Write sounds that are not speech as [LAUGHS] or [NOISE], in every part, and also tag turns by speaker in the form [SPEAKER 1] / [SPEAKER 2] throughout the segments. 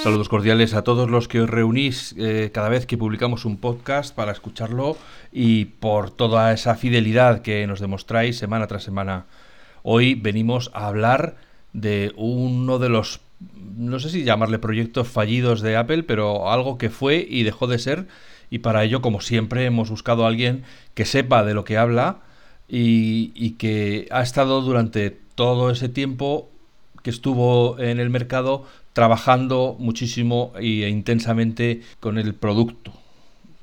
[SPEAKER 1] Saludos cordiales a todos los que os reunís eh, cada vez que publicamos un podcast para escucharlo y por toda esa fidelidad que nos demostráis semana tras semana. Hoy venimos a hablar de uno de los, no sé si llamarle proyectos fallidos de Apple, pero algo que fue y dejó de ser. Y para ello, como siempre, hemos buscado a alguien que sepa de lo que habla y, y que ha estado durante todo ese tiempo que estuvo en el mercado trabajando muchísimo e intensamente con el producto.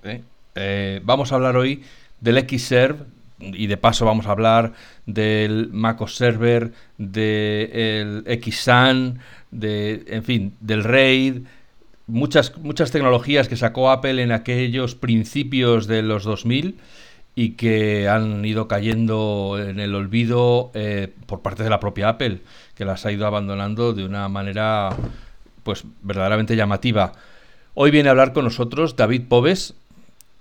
[SPEAKER 1] ¿eh? Eh, vamos a hablar hoy del Xserve y de paso vamos a hablar del MacOS Server, del XSAN, de, en fin, del RAID, muchas, muchas tecnologías que sacó Apple en aquellos principios de los 2000 y que han ido cayendo en el olvido eh, por parte de la propia Apple, que las ha ido abandonando de una manera pues verdaderamente llamativa. Hoy viene a hablar con nosotros David Pobes,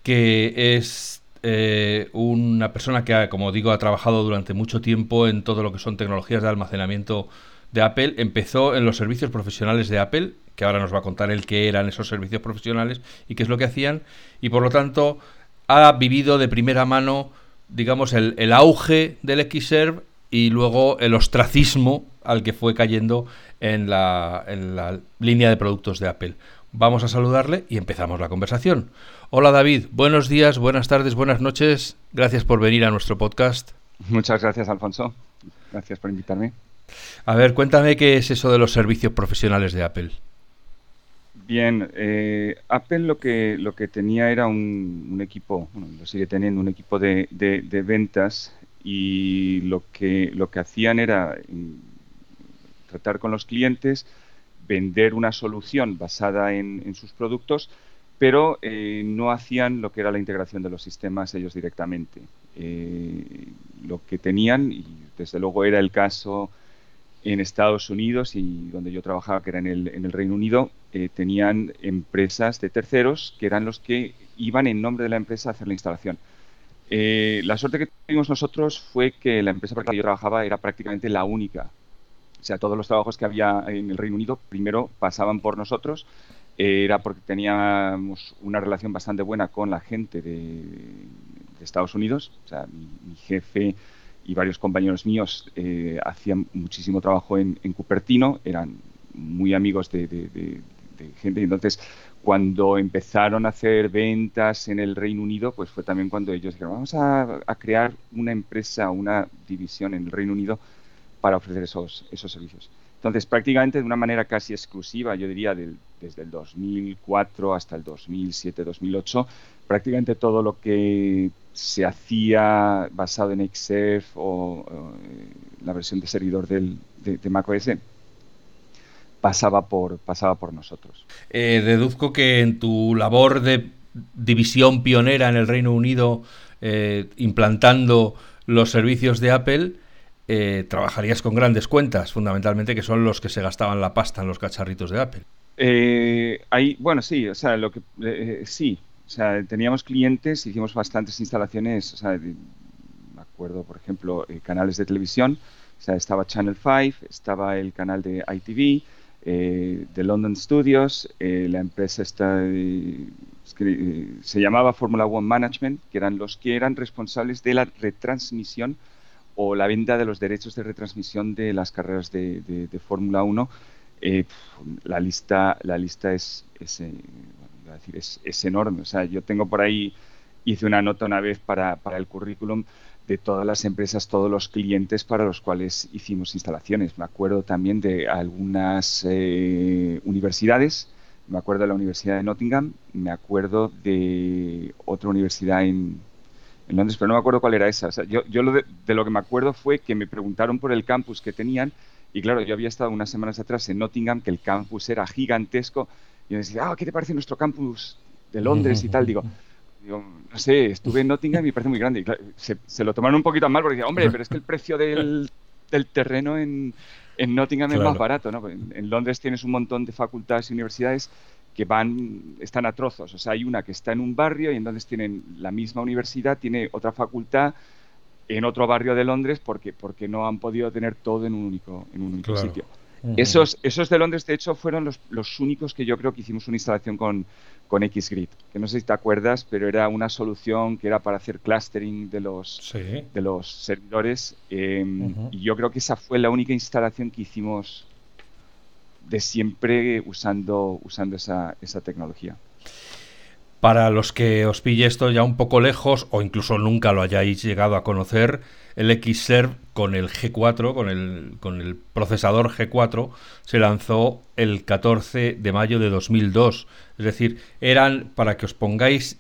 [SPEAKER 1] que es eh, una persona que, como digo, ha trabajado durante mucho tiempo en todo lo que son tecnologías de almacenamiento de Apple. Empezó en los servicios profesionales de Apple, que ahora nos va a contar el qué eran esos servicios profesionales y qué es lo que hacían, y por lo tanto ha vivido de primera mano, digamos, el, el auge del Xserve y luego el ostracismo al que fue cayendo en la, en la línea de productos de Apple. Vamos a saludarle y empezamos la conversación. Hola David, buenos días, buenas tardes, buenas noches. Gracias por venir a nuestro podcast.
[SPEAKER 2] Muchas gracias, Alfonso. Gracias por invitarme.
[SPEAKER 1] A ver, cuéntame qué es eso de los servicios profesionales de Apple.
[SPEAKER 2] Bien, eh, Apple lo que, lo que tenía era un, equipo, bueno, lo sigue teniendo, un equipo de, de, ventas y lo que, lo que hacían era tratar con los clientes, vender una solución basada en, sus productos, pero eh, no hacían lo que era la integración de los sistemas ellos directamente. Eh, lo que tenían, y desde luego era el caso en Estados Unidos y donde yo trabajaba, que era en el, en el Reino Unido, eh, tenían empresas de terceros que eran los que iban en nombre de la empresa a hacer la instalación. la suerte que tuvimos nosotros fue que la empresa para la que yo trabajaba era prácticamente la única o sea, todos los trabajos que había en el Reino Unido primero pasaban por nosotros. Eh, era porque teníamos una relación bastante buena con la gente de, Estados Unidos. O sea, mi, jefe y varios compañeros míos eh, hacían muchísimo trabajo en, Cupertino, eran muy amigos de, gente. Y entonces, cuando empezaron a hacer ventas en el Reino Unido, pues fue también cuando ellos dijeron, vamos a, a crear una empresa, una división en el Reino Unido para ofrecer esos, esos servicios. Entonces, prácticamente de una manera casi exclusiva, yo diría desde el 2004 hasta el 2007-2008, prácticamente todo lo que se hacía basado en Xf o, eh, la versión de servidor del, de, macOS pasaba por, pasaba por nosotros.
[SPEAKER 1] Eh, deduzco que en tu labor de división pionera en el Reino Unido, eh, implantando los servicios de Apple, eh, trabajarías con grandes cuentas, fundamentalmente, que son los que se gastaban la pasta en los cacharritos de Apple.
[SPEAKER 2] Eh, bueno, sí, o sea, lo que eh, sí, o sea, teníamos clientes, hicimos bastantes instalaciones, sea, me acuerdo, por ejemplo, canales de televisión, o sea, estaba Channel 5, estaba el canal de ITV, de London Studios, la empresa está, se llamaba Formula One Management, que eran los que eran responsables de la retransmisión o la venta de los derechos de retransmisión de las carreras de, Fórmula 1, eh, la lista, la lista es, es, eh, decir, es, enorme. O sea, yo tengo por ahí, hice una nota una vez para, para, el currículum de todas las empresas, todos los clientes para los cuales hicimos instalaciones. Me acuerdo también de algunas eh, universidades, me acuerdo de la Universidad de Nottingham, me acuerdo de otra universidad en, en Londres, pero no me acuerdo cuál era esa. yo, lo de, lo que me acuerdo fue que me preguntaron por el campus que tenían y claro, yo había estado unas semanas atrás en Nottingham, que el campus era gigantesco y me decía, ah, ¿qué te parece nuestro campus de Londres y tal? Digo, no sé, estuve en Nottingham y me parece muy grande. Y se, lo tomaron un poquito mal porque decía, hombre, pero es que el precio del, terreno en, Nottingham es más barato, ¿no? en Londres tienes un montón de facultades y universidades que van, están a trozos. O sea, hay una que está en un barrio y entonces tienen la misma universidad, tiene otra facultad en otro barrio de Londres porque, porque no han podido tener todo en un único, en un único sitio. Esos, esos de Londres, de hecho, fueron los, los, únicos que yo creo que hicimos una instalación con, con XGrid, que no sé si te acuerdas, pero era una solución que era para hacer clustering de los, de los servidores. Em, y yo creo que esa fue la única instalación que hicimos de siempre usando, usando esa, esa tecnología.
[SPEAKER 1] Para los que os pille esto ya un poco lejos o incluso nunca lo hayáis llegado a conocer, el Xserve con el G4, con el, con el procesador G4, se lanzó el 14 de mayo de 2002. Es decir, eran, para que os pongáis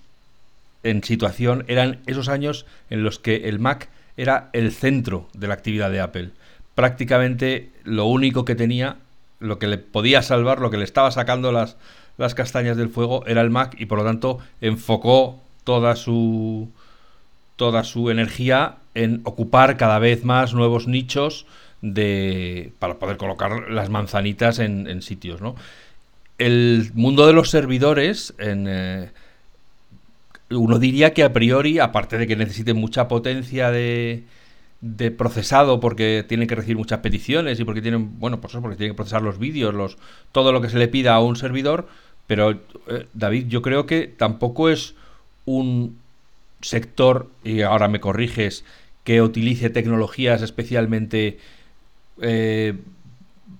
[SPEAKER 1] en situación, eran esos años en los que el Mac era el centro de la actividad de Apple. Prácticamente lo único que tenía, lo que le podía salvar, lo que le estaba sacando las, las castañas del fuego era el Mac y por lo tanto enfocó toda su toda su energía en ocupar cada vez más nuevos nichos de para poder colocar las manzanitas en, sitios, ¿no? El mundo de los servidores, en, eh, uno diría que a priori, aparte de que necesiten mucha potencia de, de procesado porque tienen que recibir muchas peticiones y porque tienen, bueno, pues eso, porque tienen que procesar los vídeos, los, todo lo que se le pida a un servidor, pero eh, David, yo creo que tampoco es un sector, y ahora me corriges, que utilice tecnologías especialmente eh,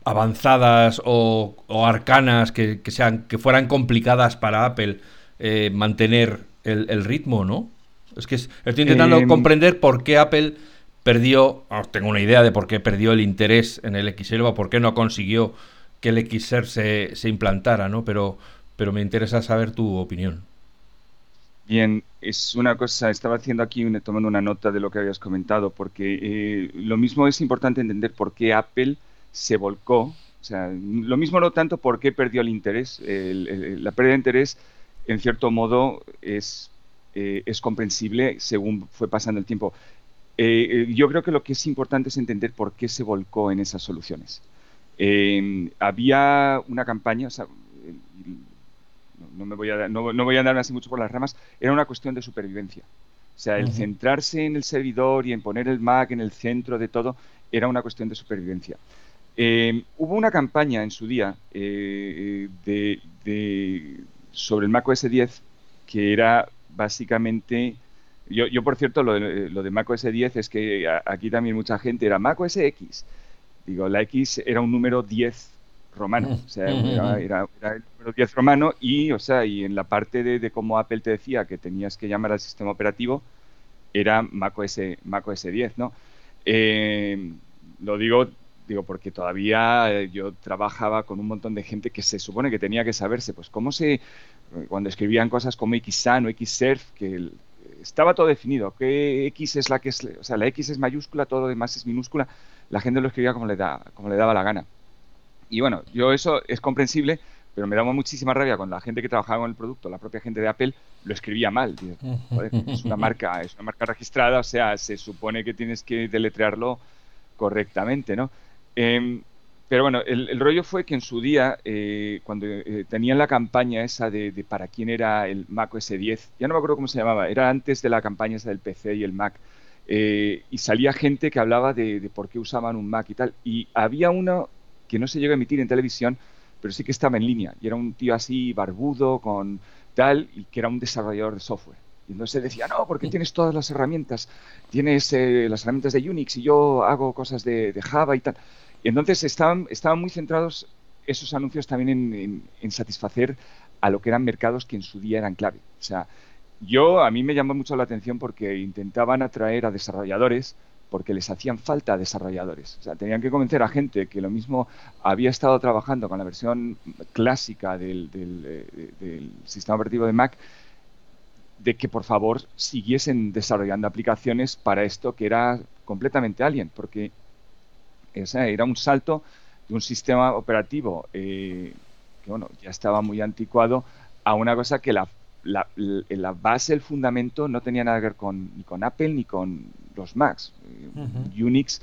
[SPEAKER 1] avanzadas o, arcanas que, sean, que fueran complicadas para Apple eh, mantener el, ritmo, ¿no? Es que estoy intentando em, comprender por qué Apple perdió, ah, tengo una idea de por qué perdió el interés en el XL o por qué no consiguió que el XR se, se implantara, ¿no? Pero, pero me interesa saber tu opinión.
[SPEAKER 2] Bien, es una cosa, estaba haciendo aquí, tomando una nota de lo que habías comentado, porque eh, lo mismo es importante entender por qué Apple se volcó, o sea, lo mismo no tanto por qué perdió el interés, la pérdida de interés en cierto modo es, eh, es comprensible según fue pasando el tiempo. Eh, yo creo que lo que es importante es entender por qué se volcó en esas soluciones. había una campaña, o sea, no, me voy a, no, voy a andarme así mucho por las ramas, era una cuestión de supervivencia. O sea, el centrarse en el servidor y en poner el Mac en el centro de todo era una cuestión de supervivencia. Eh, hubo una campaña en su día eh, de, sobre el Mac OS 10 que era básicamente... Yo, yo por cierto, lo de, lo de Mac OS 10 es que aquí también mucha gente era Mac OS X. Digo, la X era un número 10 romano, o sea, era, el número 10 romano y, o sea, y en la parte de, cómo Apple te decía que tenías que llamar al sistema operativo, era macOS, macOS 10, ¿no? Eh, lo digo, digo porque todavía eh, yo trabajaba con un montón de gente que se supone que tenía que saberse, pues cómo se, cuando escribían cosas como XSAN o XSERF, que estaba todo definido, que X es la que es, o sea, la X es mayúscula, todo lo demás es minúscula, la gente lo escribía como le, da, como le daba la gana. Y bueno, yo eso es comprensible, pero me daba muchísima rabia cuando la gente que trabajaba con el producto, la propia gente de Apple, lo escribía mal. es una marca, es una marca registrada, o sea, se supone que tienes que deletrearlo correctamente, ¿no? Em, pero bueno, el, rollo fue que en su día, eh, cuando eh, tenían la campaña esa de, para quién era el Mac OS 10, ya no me acuerdo cómo se llamaba, era antes de la campaña esa del PC y el Mac, eh, y salía gente que hablaba de, de, por qué usaban un Mac y tal, y había uno que no se llegó a emitir en televisión, pero sí que estaba en línea. Y era un tío así, barbudo, con tal, y que era un desarrollador de software. Y entonces decía, no, porque tienes todas las herramientas, tienes eh, las herramientas de Unix y yo hago cosas de, Java y tal. Y entonces estaban, estaban muy centrados esos anuncios también en, satisfacer a lo que eran mercados que en su día eran clave. O sea, yo a mí me llamó mucho la atención porque intentaban atraer a desarrolladores porque les hacían falta desarrolladores. O sea, tenían que convencer a gente que lo mismo había estado trabajando con la versión clásica del, eh, sistema operativo de Mac, de que por favor siguiesen desarrollando aplicaciones para esto que era completamente alien, porque era un salto de un sistema operativo eh, que bueno, ya estaba muy anticuado a una cosa que la la, la, base, el fundamento no tenía nada que ver con, ni con Apple ni con los Macs. Unix,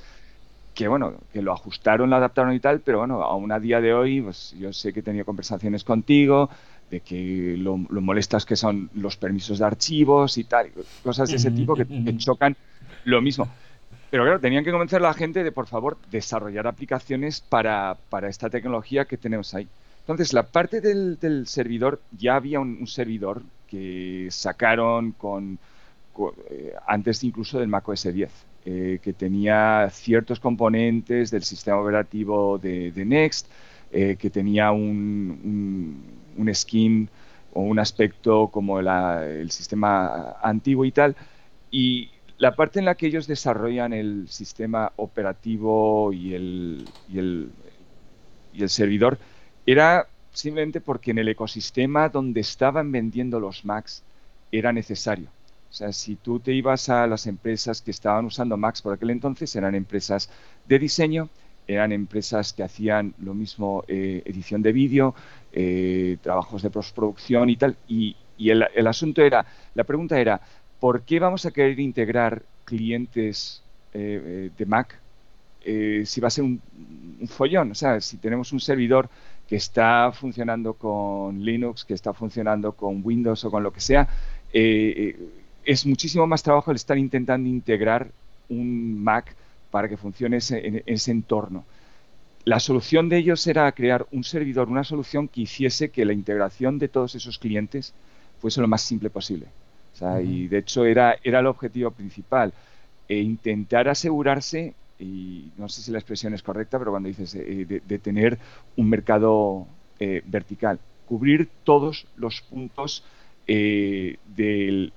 [SPEAKER 2] que bueno, que lo ajustaron, lo adaptaron y tal, pero bueno, aún a día de hoy, pues yo sé que he tenido conversaciones contigo, de que lo, molestas que son los permisos de archivos y tal, cosas de ese tipo que, chocan lo mismo. Pero claro, tenían que convencer a la gente de, por favor, desarrollar aplicaciones para, para esta tecnología que tenemos ahí. Entonces, la parte del, servidor, ya había un, servidor que sacaron con, eh, antes incluso del Mac OS 10, eh, que tenía ciertos componentes del sistema operativo de, Next, eh, que tenía un, un, skin o un aspecto como el sistema antiguo y tal. Y la parte en la que ellos desarrollan el sistema operativo y el, y el, y el servidor era simplemente porque en el ecosistema donde estaban vendiendo los Macs era necesario. O sea, si tú te ibas a las empresas que estaban usando Macs por aquel entonces, eran empresas de diseño, eran empresas que hacían lo mismo, eh, edición de vídeo, eh, trabajos de postproducción y tal. Y, el, el, asunto era, la pregunta era, ¿por qué vamos a querer integrar clientes eh, de Mac si va a ser un, follón? O sea, si tenemos un servidor que está funcionando con Linux, que está funcionando con Windows o con lo que sea, eh, eh, es muchísimo más trabajo el estar intentando integrar un Mac para que funcione en ese entorno. La solución de ellos era crear un servidor, una solución que hiciese que la integración de todos esos clientes fuese lo más simple posible. Y de hecho era, era el objetivo principal, e intentar asegurarse y no sé si la expresión es correcta, pero cuando dices eh, de, tener un mercado eh, vertical, cubrir todos los puntos eh, de,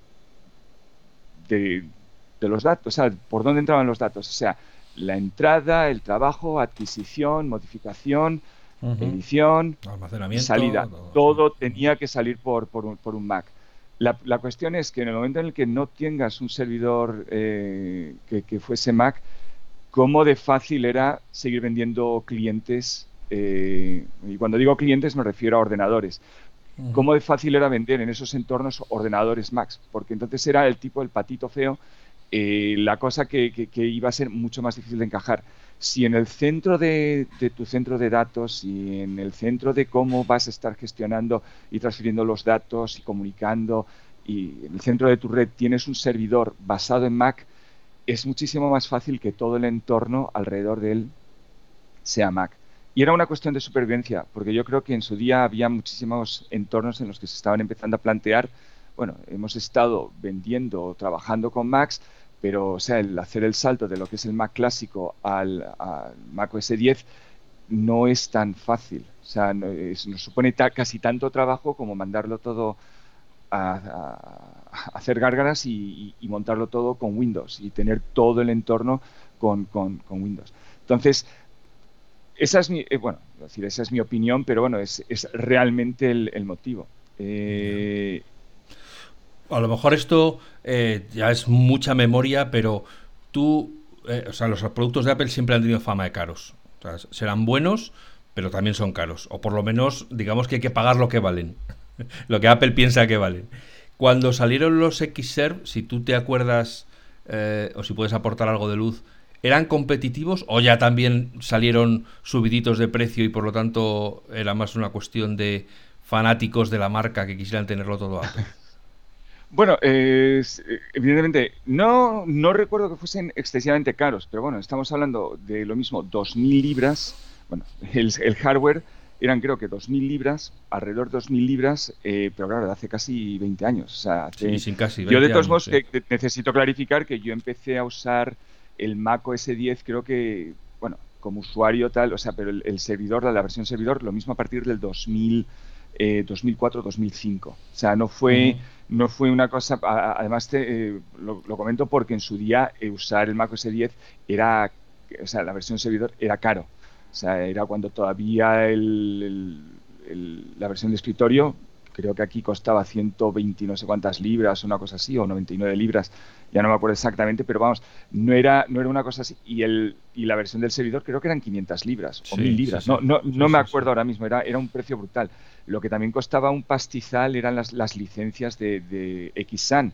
[SPEAKER 2] los datos, o sea, por dónde entraban los datos, o sea, la entrada, el trabajo, adquisición, modificación, edición,
[SPEAKER 1] almacenamiento,
[SPEAKER 2] salida, todo, tenía que salir por, un, Mac. La, cuestión es que en el momento en el que no tengas un servidor que, que fuese Mac, cómo de fácil era seguir vendiendo clientes, eh, y cuando digo clientes me refiero a ordenadores, cómo de fácil era vender en esos entornos ordenadores Max, porque entonces era el tipo, el patito feo, eh, la cosa que, iba a ser mucho más difícil de encajar. Si en el centro de, tu centro de datos y en el centro de cómo vas a estar gestionando y transfiriendo los datos y comunicando, y en el centro de tu red tienes un servidor basado en Mac, es muchísimo más fácil que todo el entorno alrededor de él sea Mac. Y era una cuestión de supervivencia, porque yo creo que en su día había muchísimos entornos en los que se estaban empezando a plantear, bueno, hemos estado vendiendo o trabajando con Macs, pero o sea, el hacer el salto de lo que es el Mac clásico al, Mac OS 10 no es tan fácil. O sea, nos supone casi tanto trabajo como mandarlo todo a, hacer gárgaras y, montarlo todo con Windows y tener todo el entorno con, Windows. Entonces, esa es mi, eh, bueno, decir, esa es mi opinión, pero bueno, es, realmente el, motivo. Eh,
[SPEAKER 1] a lo mejor esto eh, ya es mucha memoria, pero tú, o sea, los productos de Apple siempre han tenido fama de caros. serán buenos, pero también son caros. O por lo menos, digamos que hay que pagar lo que valen. [LAUGHS] lo que Apple piensa que valen. Cuando salieron los Xserve, si tú te acuerdas eh, o si puedes aportar algo de luz, ¿eran competitivos o ya también salieron subiditos de precio y por lo tanto era más una cuestión de fanáticos de la marca que quisieran tenerlo todo Apple? [LAUGHS]
[SPEAKER 2] Bueno, evidentemente, no, no recuerdo que fuesen excesivamente caros, pero bueno, estamos hablando de lo mismo, 2.000 libras, bueno, el hardware eran creo que 2.000 libras, alrededor de 2.000 libras, eh, pero claro, de hace casi 20 años. O sea,
[SPEAKER 1] sí, sin casi
[SPEAKER 2] yo de todos modos necesito clarificar que yo empecé a usar el Mac OS 10 creo que, bueno, como usuario tal, o sea, pero el, servidor, la, versión servidor, lo mismo a partir del 2000, 2004-2005. Eh, o sea, no fue, no fue una cosa, además te, eh, lo, comento porque en su día usar el Mac OS 10 era, o sea, la versión servidor era caro. O sea, era cuando todavía el, la versión de escritorio, creo que aquí costaba 120 no sé cuántas libras, una cosa así, o 99 libras, ya no me acuerdo exactamente, pero vamos, no era, no era una cosa así. Y, el, y la versión del servidor creo que eran 500 libras o 1000 libras, no, no, no me acuerdo ahora mismo, era, era un precio brutal. Lo que también costaba un pastizal eran las, las licencias de, de XSAN.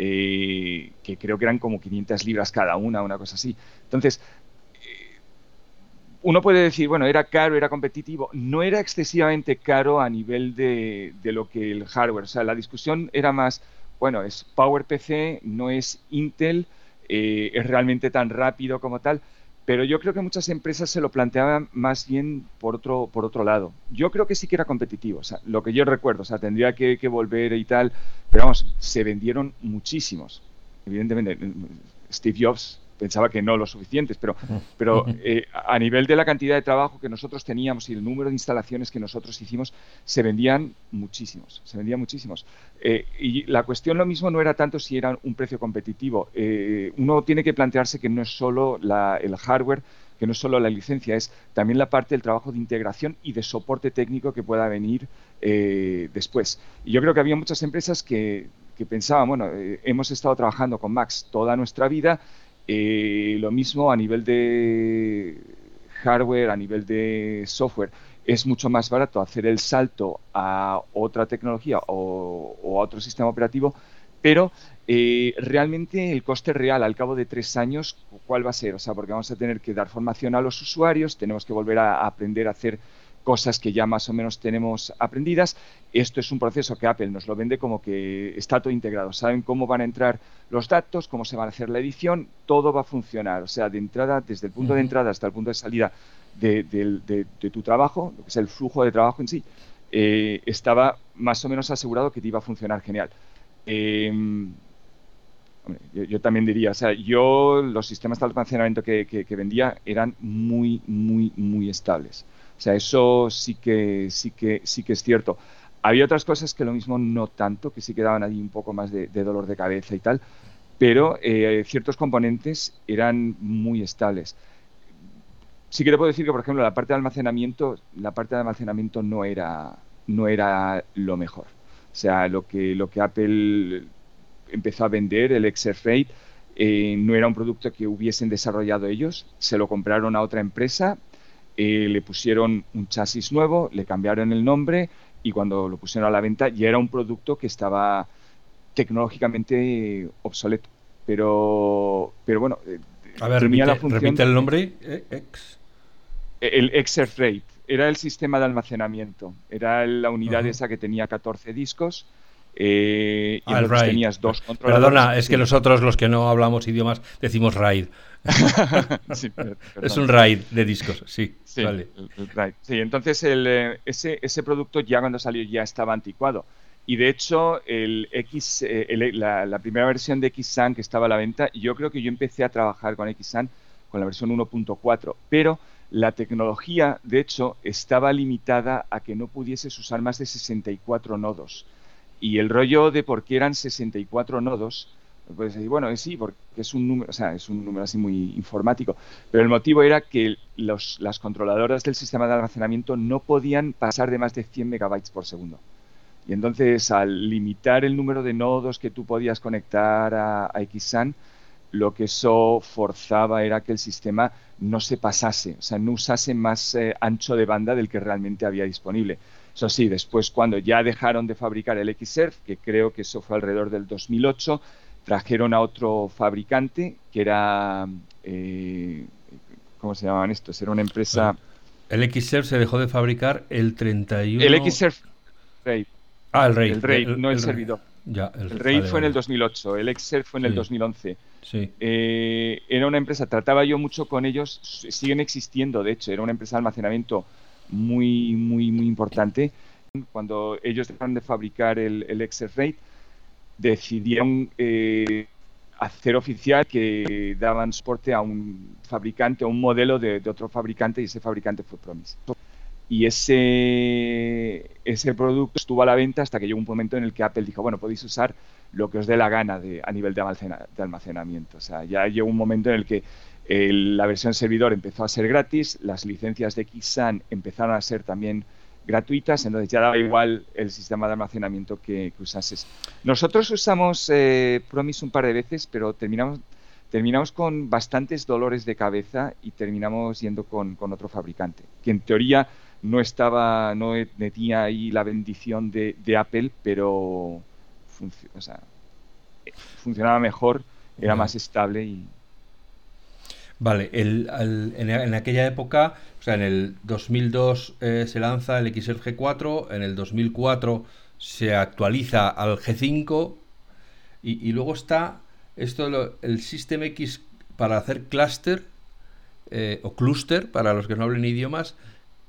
[SPEAKER 2] Eh, que creo que eran como 500 libras cada una, una cosa así. Entonces, uno puede decir, bueno, era caro, era competitivo. No era excesivamente caro a nivel de, lo que el hardware. O sea, la discusión era más, bueno, es PowerPC, no es Intel, eh, es realmente tan rápido como tal. Pero yo creo que muchas empresas se lo planteaban más bien por otro, por otro lado. Yo creo que sí que era competitivo, o sea, lo que yo recuerdo, o sea, tendría que, que volver y tal, pero vamos, se vendieron muchísimos. Evidentemente, Steve Jobs pensaba que no lo suficientes, pero, [LAUGHS] pero eh, a nivel de la cantidad de trabajo que nosotros teníamos y el número de instalaciones que nosotros hicimos, se vendían muchísimos, se vendían muchísimos. Eh, y la cuestión lo mismo no era tanto si era un precio competitivo. Eh, uno tiene que plantearse que no es solo el hardware, que no es solo la licencia, es también la parte del trabajo de integración y de soporte técnico que pueda venir después. Y yo creo que había muchas empresas que, que pensaban, bueno, hemos estado trabajando con Max toda nuestra vida, eh, lo mismo a nivel de hardware, a nivel de software, es mucho más barato hacer el salto a otra tecnología o, a otro sistema operativo, pero eh, realmente el coste real al cabo de tres años, ¿cuál va a ser? O sea, porque vamos a tener que dar formación a los usuarios, tenemos que volver a aprender a hacer cosas que ya más o menos tenemos aprendidas. Esto es un proceso que Apple nos lo vende como que está todo integrado. Saben cómo van a entrar los datos, cómo se va a hacer la edición, todo va a funcionar. O sea, de entrada, desde el punto de entrada hasta el punto de salida de, tu trabajo, lo que es el flujo de trabajo en sí, eh, estaba más o menos asegurado que te iba a funcionar genial. Em, yo, también diría, o sea, yo los sistemas de almacenamiento que, que vendía eran muy, muy, muy estables. O sea, eso sí que, sí que, sí que es cierto. Había otras cosas que lo mismo no tanto, que sí que daban ahí un poco más de, dolor de cabeza y tal, pero eh, ciertos componentes eran muy estables. Sí que te puedo decir que, por ejemplo, la parte de almacenamiento, la parte de almacenamiento no era, no era lo mejor. O sea, lo que, lo que Apple empezó a vender, el XR eh, no era un producto que hubiesen desarrollado ellos, se lo compraron a otra empresa eh, le pusieron un chasis nuevo, le cambiaron el nombre y cuando lo pusieron a la venta ya era un producto que estaba tecnológicamente obsoleto. Pero, pero bueno,
[SPEAKER 1] eh, a ver, repite, el nombre. Eh, X.
[SPEAKER 2] El XR Freight. Era el sistema de almacenamiento. Era la unidad esa que tenía 14 discos. Y
[SPEAKER 1] ah, tenías dos controladores. Perdona, es que nosotros los que no hablamos idiomas decimos RAID. [LAUGHS] [LAUGHS] es un RAID de discos, sí.
[SPEAKER 2] Sí, sí entonces eh, ese, ese producto ya cuando salió ya estaba anticuado. Y de hecho, el X, eh, la, primera versión de XSAN que estaba a la venta, yo creo que yo empecé a trabajar con XSAN con la versión 1.4, pero la tecnología, de hecho, estaba limitada a que no pudieses usar más de 64 nodos. Y el rollo de por qué eran 64 nodos decir, bueno, sí, porque es un número, o sea, es un número así muy informático, pero el motivo era que los, las controladoras del sistema de almacenamiento no podían pasar de más de 100 megabytes por segundo. Y entonces, al limitar el número de nodos que tú podías conectar a, a XSAN, lo que eso forzaba era que el sistema no se pasase, o sea, no usase más eh, ancho de banda del que realmente había disponible. Eso sí, después cuando ya dejaron de fabricar el XSERF, que creo que eso fue alrededor del 2008, trajeron a otro fabricante que era, eh, ¿cómo se llamaban estos? Era una empresa...
[SPEAKER 1] El XSERF se dejó de fabricar el 31...
[SPEAKER 2] El XSERF
[SPEAKER 1] RAID. Ah, el RAID.
[SPEAKER 2] El RAID, no el, servidor. Ya, el, RAID fue en el 2008, el XSERF fue en el 2011.
[SPEAKER 1] Sí.
[SPEAKER 2] Eh, era una empresa, trataba yo mucho con ellos, siguen existiendo, de hecho, era una empresa de almacenamiento muy, muy, muy importante. Cuando ellos dejaron de fabricar el, el RAID, decidieron eh, hacer oficial que daban soporte a un fabricante, a un modelo de, otro fabricante y ese fabricante fue Promise. Y ese, ese producto estuvo a la venta hasta que llegó un momento en el que Apple dijo, bueno, podéis usar lo que os dé la gana de, a nivel de, de almacenamiento. O sea, ya llegó un momento en el que la versión servidor empezó a ser gratis, las licencias de Xsan empezaron a ser también gratuitas, entonces ya daba igual el sistema de almacenamiento que, usases. Nosotros usamos eh, Promise un par de veces, pero terminamos, terminamos con bastantes dolores de cabeza y terminamos yendo con, otro fabricante, que en teoría no estaba, no tenía ahí la bendición de, Apple, pero funcionaba mejor, era más estable y,
[SPEAKER 1] Vale, el, en, aquella época, o sea, en el 2002 eh, se lanza el XL G4, en el 2004 se actualiza al G5 y, luego está esto el System X para hacer cluster eh, o cluster para los que no hablen idiomas,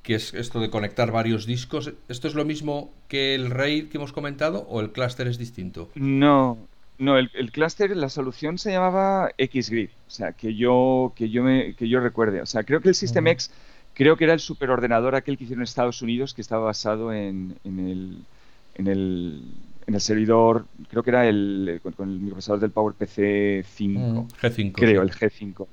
[SPEAKER 1] que es esto de conectar varios discos. ¿Esto es lo mismo que el RAID que hemos comentado o el cluster es distinto?
[SPEAKER 2] No, no, el, el clúster, la solución se llamaba XGrid, o sea, que yo, que yo, me, que yo recuerde. O sea, creo que el System X, creo que era el superordenador aquel que hicieron en Estados Unidos, que estaba basado en, en, el, en, el, en el servidor, creo que era el, con, el microprocesador del PowerPC 5.
[SPEAKER 1] G5.
[SPEAKER 2] Creo, el G5.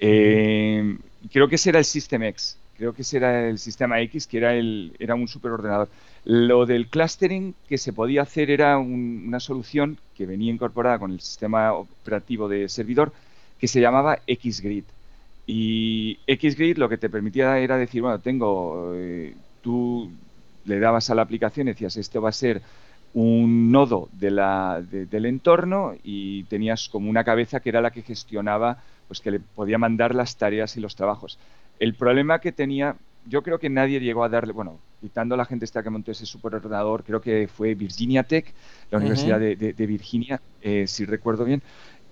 [SPEAKER 2] Eh, creo que ese era el System X. Creo que ese era el sistema X, que era, el, era un superordenador. Lo del clustering que se podía hacer era una solución que venía incorporada con el sistema operativo de servidor que se llamaba XGrid. Y XGrid lo que te permitía era decir, bueno, tengo, eh, tú le dabas a la aplicación decías, esto va a ser un nodo de la, del entorno y tenías como una cabeza que era la que gestionaba, pues que le podía mandar las tareas y los trabajos. El problema que tenía, yo creo que nadie llegó a darle, bueno, quitando a la gente esta que montó ese superordenador, creo que fue Virginia Tech, la Universidad de, Virginia, eh, si recuerdo bien.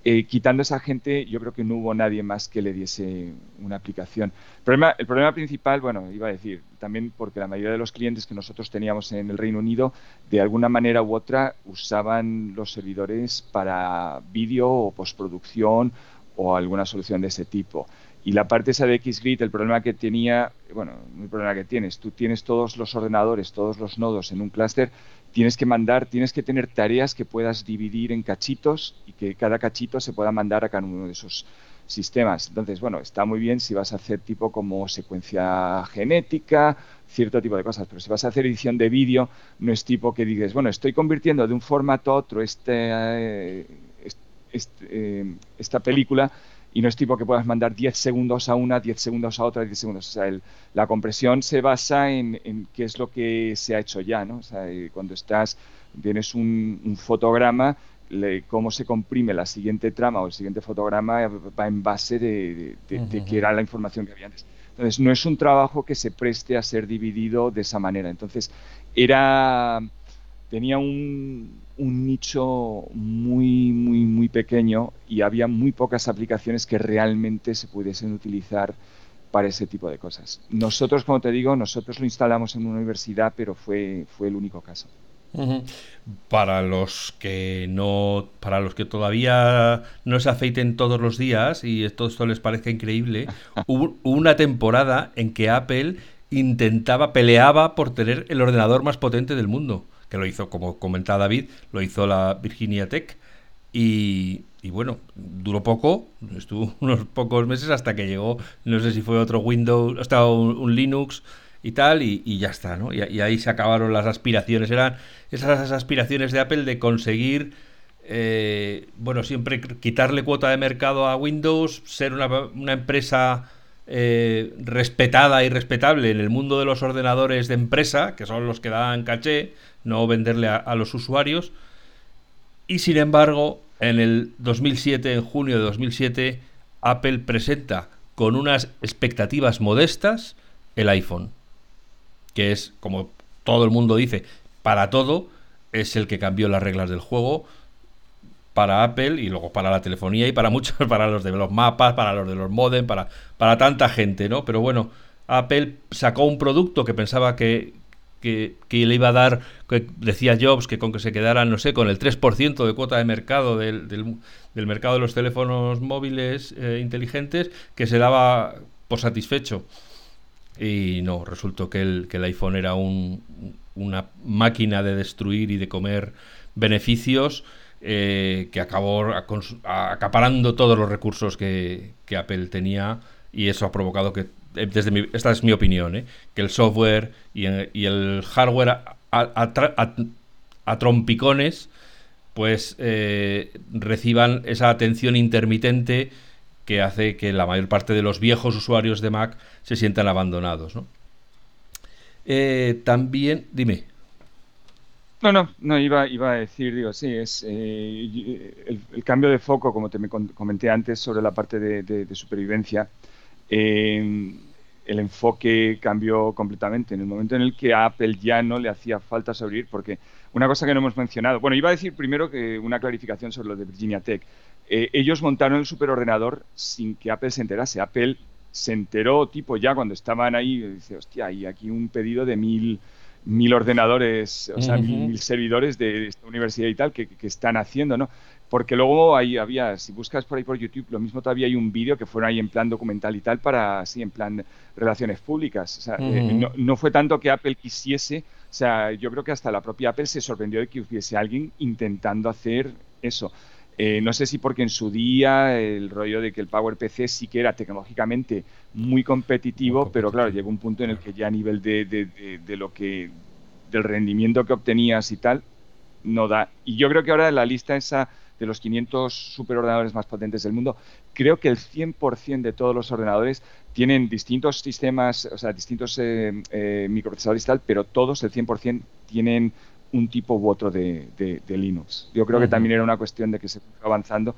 [SPEAKER 2] Eh, quitando a esa gente, yo creo que no hubo nadie más que le diese una aplicación. El problema, el problema principal, bueno, iba a decir, también porque la mayoría de los clientes que nosotros teníamos en el Reino Unido, de alguna manera u otra, usaban los servidores para vídeo o postproducción o alguna solución de ese tipo. Y la parte esa de XGrid, el problema que tenía, bueno, el problema que tienes, tú tienes todos los ordenadores, todos los nodos en un clúster, tienes que mandar, tienes que tener tareas que puedas dividir en cachitos y que cada cachito se pueda mandar a cada uno de esos sistemas. Entonces, bueno, está muy bien si vas a hacer tipo como secuencia genética, cierto tipo de cosas, pero si vas a hacer edición de vídeo, no es tipo que dices, bueno, estoy convirtiendo de un formato a otro este, eh, eh, esta película y no es tipo que puedas mandar 10 segundos a una, 10 segundos a otra, 10 segundos. O sea, la compresión se basa en, qué es lo que se ha hecho ya, ¿no? O sea, eh, cuando estás, tienes un, fotograma, cómo se comprime la siguiente trama o el siguiente fotograma va en base de, de, qué era la información que había antes. Entonces, no es un trabajo que se preste a ser dividido de esa manera. Entonces, era tenía un, un nicho muy, muy, muy pequeño y había muy pocas aplicaciones que realmente se pudiesen utilizar para ese tipo de cosas. Nosotros, como te digo, nosotros lo instalamos en una universidad, pero fue, fue el único caso.
[SPEAKER 1] Para los que no, para los que todavía no se afeiten todos los días y todo esto les parezca increíble, [LAUGHS] hubo una temporada en que Apple intentaba, peleaba por tener el ordenador más potente del mundo lo hizo, como comentaba David, lo hizo la Virginia Tech. Y, bueno, duró poco, estuvo [LAUGHS] unos pocos meses hasta que llegó, no sé si fue otro Windows, hasta un, Linux y tal, y, ya está, ¿no? Y, ahí se acabaron las aspiraciones. Eran esas aspiraciones de Apple de conseguir, eh, bueno, siempre quitarle cuota de mercado a Windows, ser una, una empresa eh, respetada y respetable en el mundo de los ordenadores de empresa, que son los que dan caché, no venderle a, los usuarios. Y sin embargo, en el 2007, en junio de 2007, Apple presenta con unas expectativas modestas el iPhone, que es, como todo el mundo dice, para todo, es el que cambió las reglas del juego para Apple y luego para la telefonía y para muchos, [LAUGHS] para los de los mapas, para los de los modem, para, para tanta gente, ¿no? Pero bueno, Apple sacó un producto que pensaba que, que, le iba a dar, que decía Jobs, que con que se quedaran, no sé, con el 3% de cuota de mercado del, del, mercado de los teléfonos móviles eh, inteligentes, que se daba por satisfecho. Y no, resultó que el, que el iPhone era un, una máquina de destruir y de comer beneficios eh, que acabó acaparando todos los recursos que, Apple tenía y eso ha provocado que, eh, esta es mi opinión, eh, que el software y, el hardware a, trompicones pues reciban esa atención intermitente que hace que la mayor parte de los viejos usuarios de Mac se sientan abandonados. también, dime.
[SPEAKER 2] No, no, no, iba, iba a decir, digo, sí, es eh, el, cambio de foco, como te me comenté antes, sobre la parte de, supervivencia. Eh, el enfoque cambió completamente en el momento en el que a Apple ya no le hacía falta sobrevivir, porque una cosa que no hemos mencionado, bueno, iba a decir primero que una clarificación sobre lo de Virginia Tech. eh, ellos montaron el superordenador sin que Apple se enterase. Apple se enteró, tipo, ya cuando estaban ahí, dice, hostia, hay aquí un pedido de mil, mil ordenadores, o sea, mil, servidores de esta universidad y tal que, que, están haciendo, ¿no? Porque luego ahí había, si buscas por ahí por YouTube, lo mismo todavía hay un vídeo que fueron ahí en plan documental y tal para, sí, en plan relaciones públicas. O sea, eh, no, no, fue tanto que Apple quisiese, o sea, yo creo que hasta la propia Apple se sorprendió de que hubiese alguien intentando hacer eso. Eh, no sé si porque en su día el rollo de que el PowerPC sí que era tecnológicamente muy competitivo, pero claro, llegó un punto en el que ya a nivel de, de, de, lo que del rendimiento que obtenías y tal, no da. Y yo creo que ahora la lista esa de los 500 superordenadores más potentes del mundo, creo que el 100% de todos los ordenadores tienen distintos sistemas, o sea, distintos eh, eh, microprocesadores y tal, pero todos, el 100%, tienen un tipo u otro de, Linux. Yo creo que también era una cuestión de que se fue avanzando.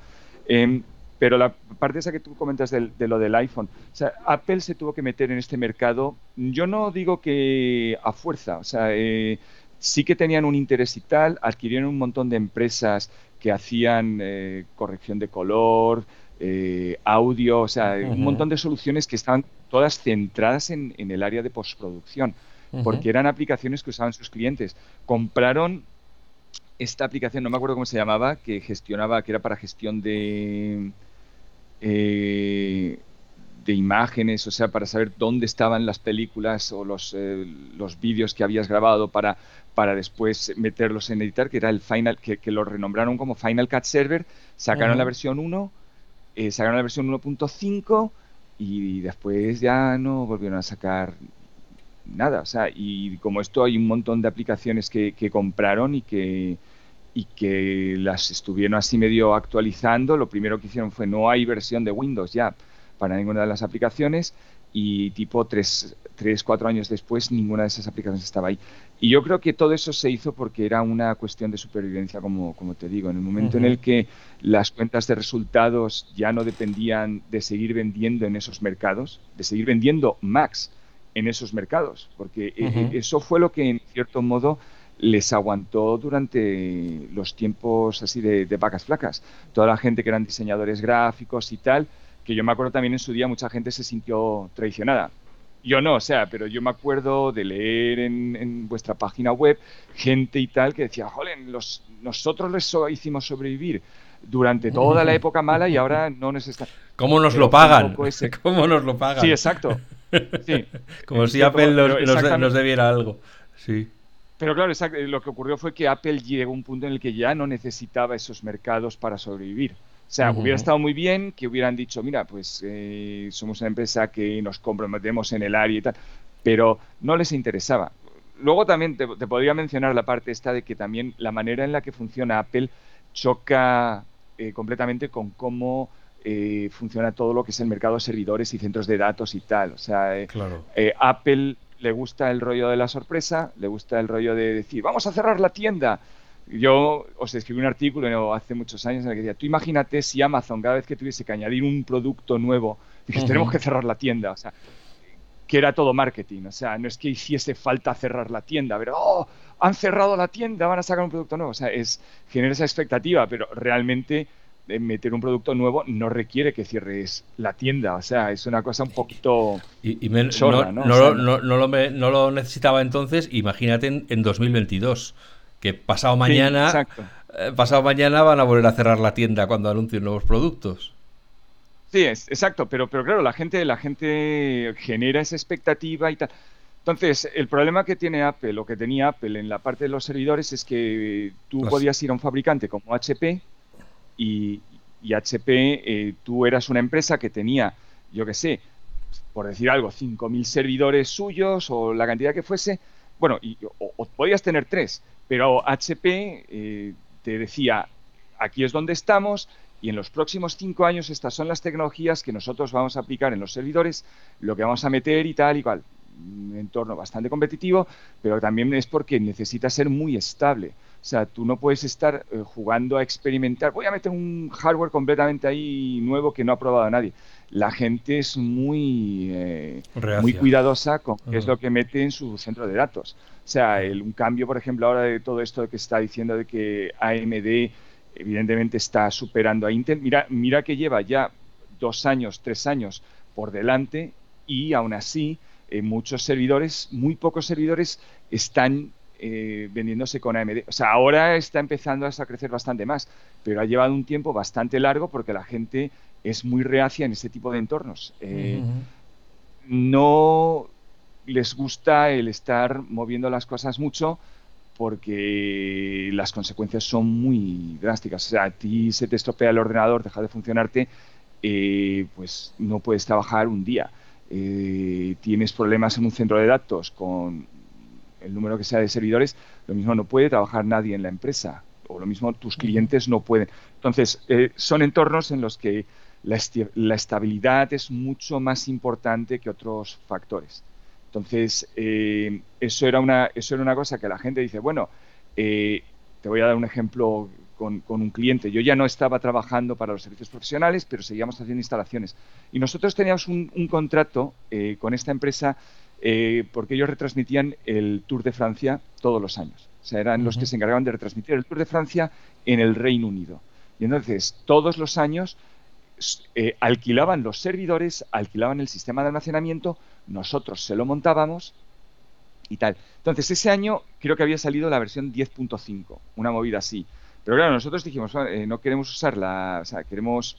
[SPEAKER 2] Em, pero la parte esa que tú comentas de, lo del iPhone, o sea, Apple se tuvo que meter en este mercado, yo no digo que a fuerza, o sea, eh, sí que tenían un interés y tal, adquirieron un montón de empresas que hacían eh, corrección de color, eh, audio, o sea, un montón de soluciones que estaban todas centradas en, en el área de postproducción porque eran aplicaciones que usaban sus clientes. Compraron esta aplicación, no me acuerdo cómo se llamaba, que gestionaba, que era para gestión de, eh, de imágenes, o sea, para saber dónde estaban las películas o los, eh, los vídeos que habías grabado para, para después meterlos en editar, que era el Final, que, lo renombraron como Final Cut Server, sacaron la versión 1, eh, sacaron la versión 1.5 y después ya no volvieron a sacar nada, o sea, y como esto hay un montón de aplicaciones que, compraron y que, y que las estuvieron así medio actualizando, lo primero que hicieron fue no hay versión de Windows ya para ninguna de las aplicaciones y tipo tres, tres, cuatro años después ninguna de esas aplicaciones estaba ahí. Y yo creo que todo eso se hizo porque era una cuestión de supervivencia, como, como te digo. En el momento en el que las cuentas de resultados ya no dependían de seguir vendiendo en esos mercados, de seguir vendiendo Macs, en esos mercados, porque eh, eh, eso fue lo que en cierto modo les aguantó durante los tiempos así de, vacas flacas. Toda la gente que eran diseñadores gráficos y tal, que yo me acuerdo también en su día mucha gente se sintió traicionada. Yo no, o sea, pero yo me acuerdo de leer en, vuestra página web gente y tal que decía, jolen, los, nosotros les hicimos sobrevivir durante [LAUGHS] toda la época mala y ahora no nos está...
[SPEAKER 1] ¿Cómo nos lo pagan? [LAUGHS] ¿Cómo nos lo pagan?
[SPEAKER 2] Sí, exacto. [LAUGHS]
[SPEAKER 1] Como si Apple nos, debiera algo. Sí.
[SPEAKER 2] Pero claro, lo que ocurrió fue que Apple llegó a un punto en el que ya no necesitaba esos mercados para sobrevivir. O sea, hubiera estado muy bien que hubieran dicho, mira, pues eh, somos una empresa que nos comprometemos en el área y tal, pero no les interesaba. Luego también te, podría mencionar la parte esta de que también la manera en la que funciona Apple choca eh, completamente con cómo eh, funciona todo lo que es el mercado de servidores y centros de datos y tal. O sea, eh, eh, Apple le gusta el rollo de la sorpresa, le gusta el rollo de decir, vamos a cerrar la tienda. Yo os escribí un artículo hace muchos años en el que decía, tú imagínate si Amazon cada vez que tuviese que añadir un producto nuevo, dices, tenemos que cerrar la tienda. O sea, que era todo marketing. O sea, no es que hiciese falta cerrar la tienda, pero, oh, han cerrado la tienda, van a sacar un producto nuevo. O sea, es, genera esa expectativa, pero realmente meter un producto nuevo no requiere que cierres la tienda. O sea, es una cosa un poquito.
[SPEAKER 1] Y, no, no, lo, necesitaba entonces, imagínate en, 2022, que pasado mañana. Eh, pasado mañana van a volver a cerrar la tienda cuando anuncien nuevos productos.
[SPEAKER 2] Sí, es, exacto, pero, pero claro, la gente, la gente genera esa expectativa y tal. Entonces, el problema que tiene Apple, o que tenía Apple en la parte de los servidores, es que tú podías ir a un fabricante como HP, y, HP, eh, tú eras una empresa que tenía, yo qué sé, por decir algo, 5.000 servidores suyos o la cantidad que fuese, bueno, y, o, podías tener tres, pero HP eh, te decía, aquí es donde estamos y en los próximos cinco años estas son las tecnologías que nosotros vamos a aplicar en los servidores, lo que vamos a meter y tal y cual. Un entorno bastante competitivo, pero también es porque necesita ser muy estable. O sea, tú no puedes estar eh, jugando a experimentar. Voy a meter un hardware completamente ahí nuevo que no ha probado nadie. La gente es muy, eh, muy cuidadosa con qué es lo que mete en su centro de datos. O sea, el, un cambio, por ejemplo, ahora de todo esto que está diciendo de que AMD evidentemente está superando a Intel. Mira, mira que lleva ya dos años, tres años por delante y aún así eh, muchos servidores, muy pocos servidores están eh, vendiéndose con AMD. O sea, ahora está empezando a crecer bastante más, pero ha llevado un tiempo bastante largo porque la gente es muy reacia en este tipo de entornos. Eh, no les gusta el estar moviendo las cosas mucho porque las consecuencias son muy drásticas. O sea, a ti se te estropea el ordenador, deja de funcionarte, pues no puedes trabajar un día. Eh, tienes problemas en un centro de datos con el número que sea de servidores, lo mismo no puede trabajar nadie en la empresa o lo mismo tus clientes no pueden. Entonces, eh, son entornos en los que la, estabilidad es mucho más importante que otros factores. Entonces, eh, eso, era una, eso era una cosa que la gente dice, bueno, te voy a dar un ejemplo con, un cliente. Yo ya no estaba trabajando para los servicios profesionales, pero seguíamos haciendo instalaciones. Y nosotros teníamos un, contrato eh, con esta empresa eh, porque ellos retransmitían el Tour de Francia todos los años. O sea, eran los que se encargaban de retransmitir el Tour de Francia en el Reino Unido. Y entonces, todos los años eh, alquilaban los servidores, alquilaban el sistema de almacenamiento, nosotros se lo montábamos y tal. Entonces, ese año creo que había salido la versión 10.5, una movida así. Pero claro, nosotros dijimos, eh, no queremos usarla, o sea, queremos...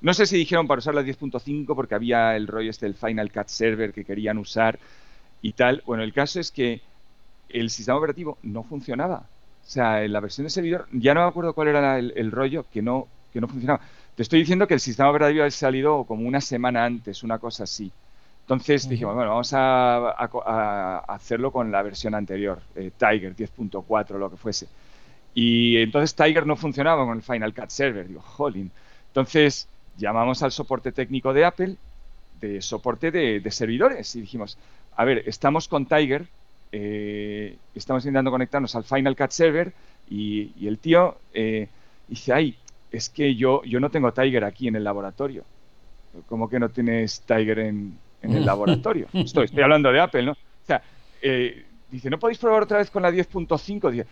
[SPEAKER 2] No sé si dijeron para usar la 10.5 porque había el rollo este del Final Cut Server que querían usar y tal. Bueno, el caso es que el sistema operativo no funcionaba. O sea, en la versión de servidor, ya no me acuerdo cuál era el, rollo que no, que no funcionaba. Te estoy diciendo que el sistema operativo ha salido como una semana antes, una cosa así. Entonces dijimos, bueno, vamos a, hacerlo con la versión anterior, eh, Tiger 10.4, lo que fuese. Y entonces Tiger no funcionaba con el Final Cut Server. Digo, jolín. Entonces llamamos al soporte técnico de Apple, de soporte de, servidores, y dijimos, a ver, estamos con Tiger, eh, estamos intentando conectarnos al Final Cut Server, y, el tío eh, dice, ay, es que yo, yo no tengo Tiger aquí en el laboratorio. ¿Cómo que no tienes Tiger en, el [LAUGHS] laboratorio? Estoy, estoy hablando de Apple, ¿no? O sea, eh, dice, ¿no podéis probar otra vez con la 10.5? Dice,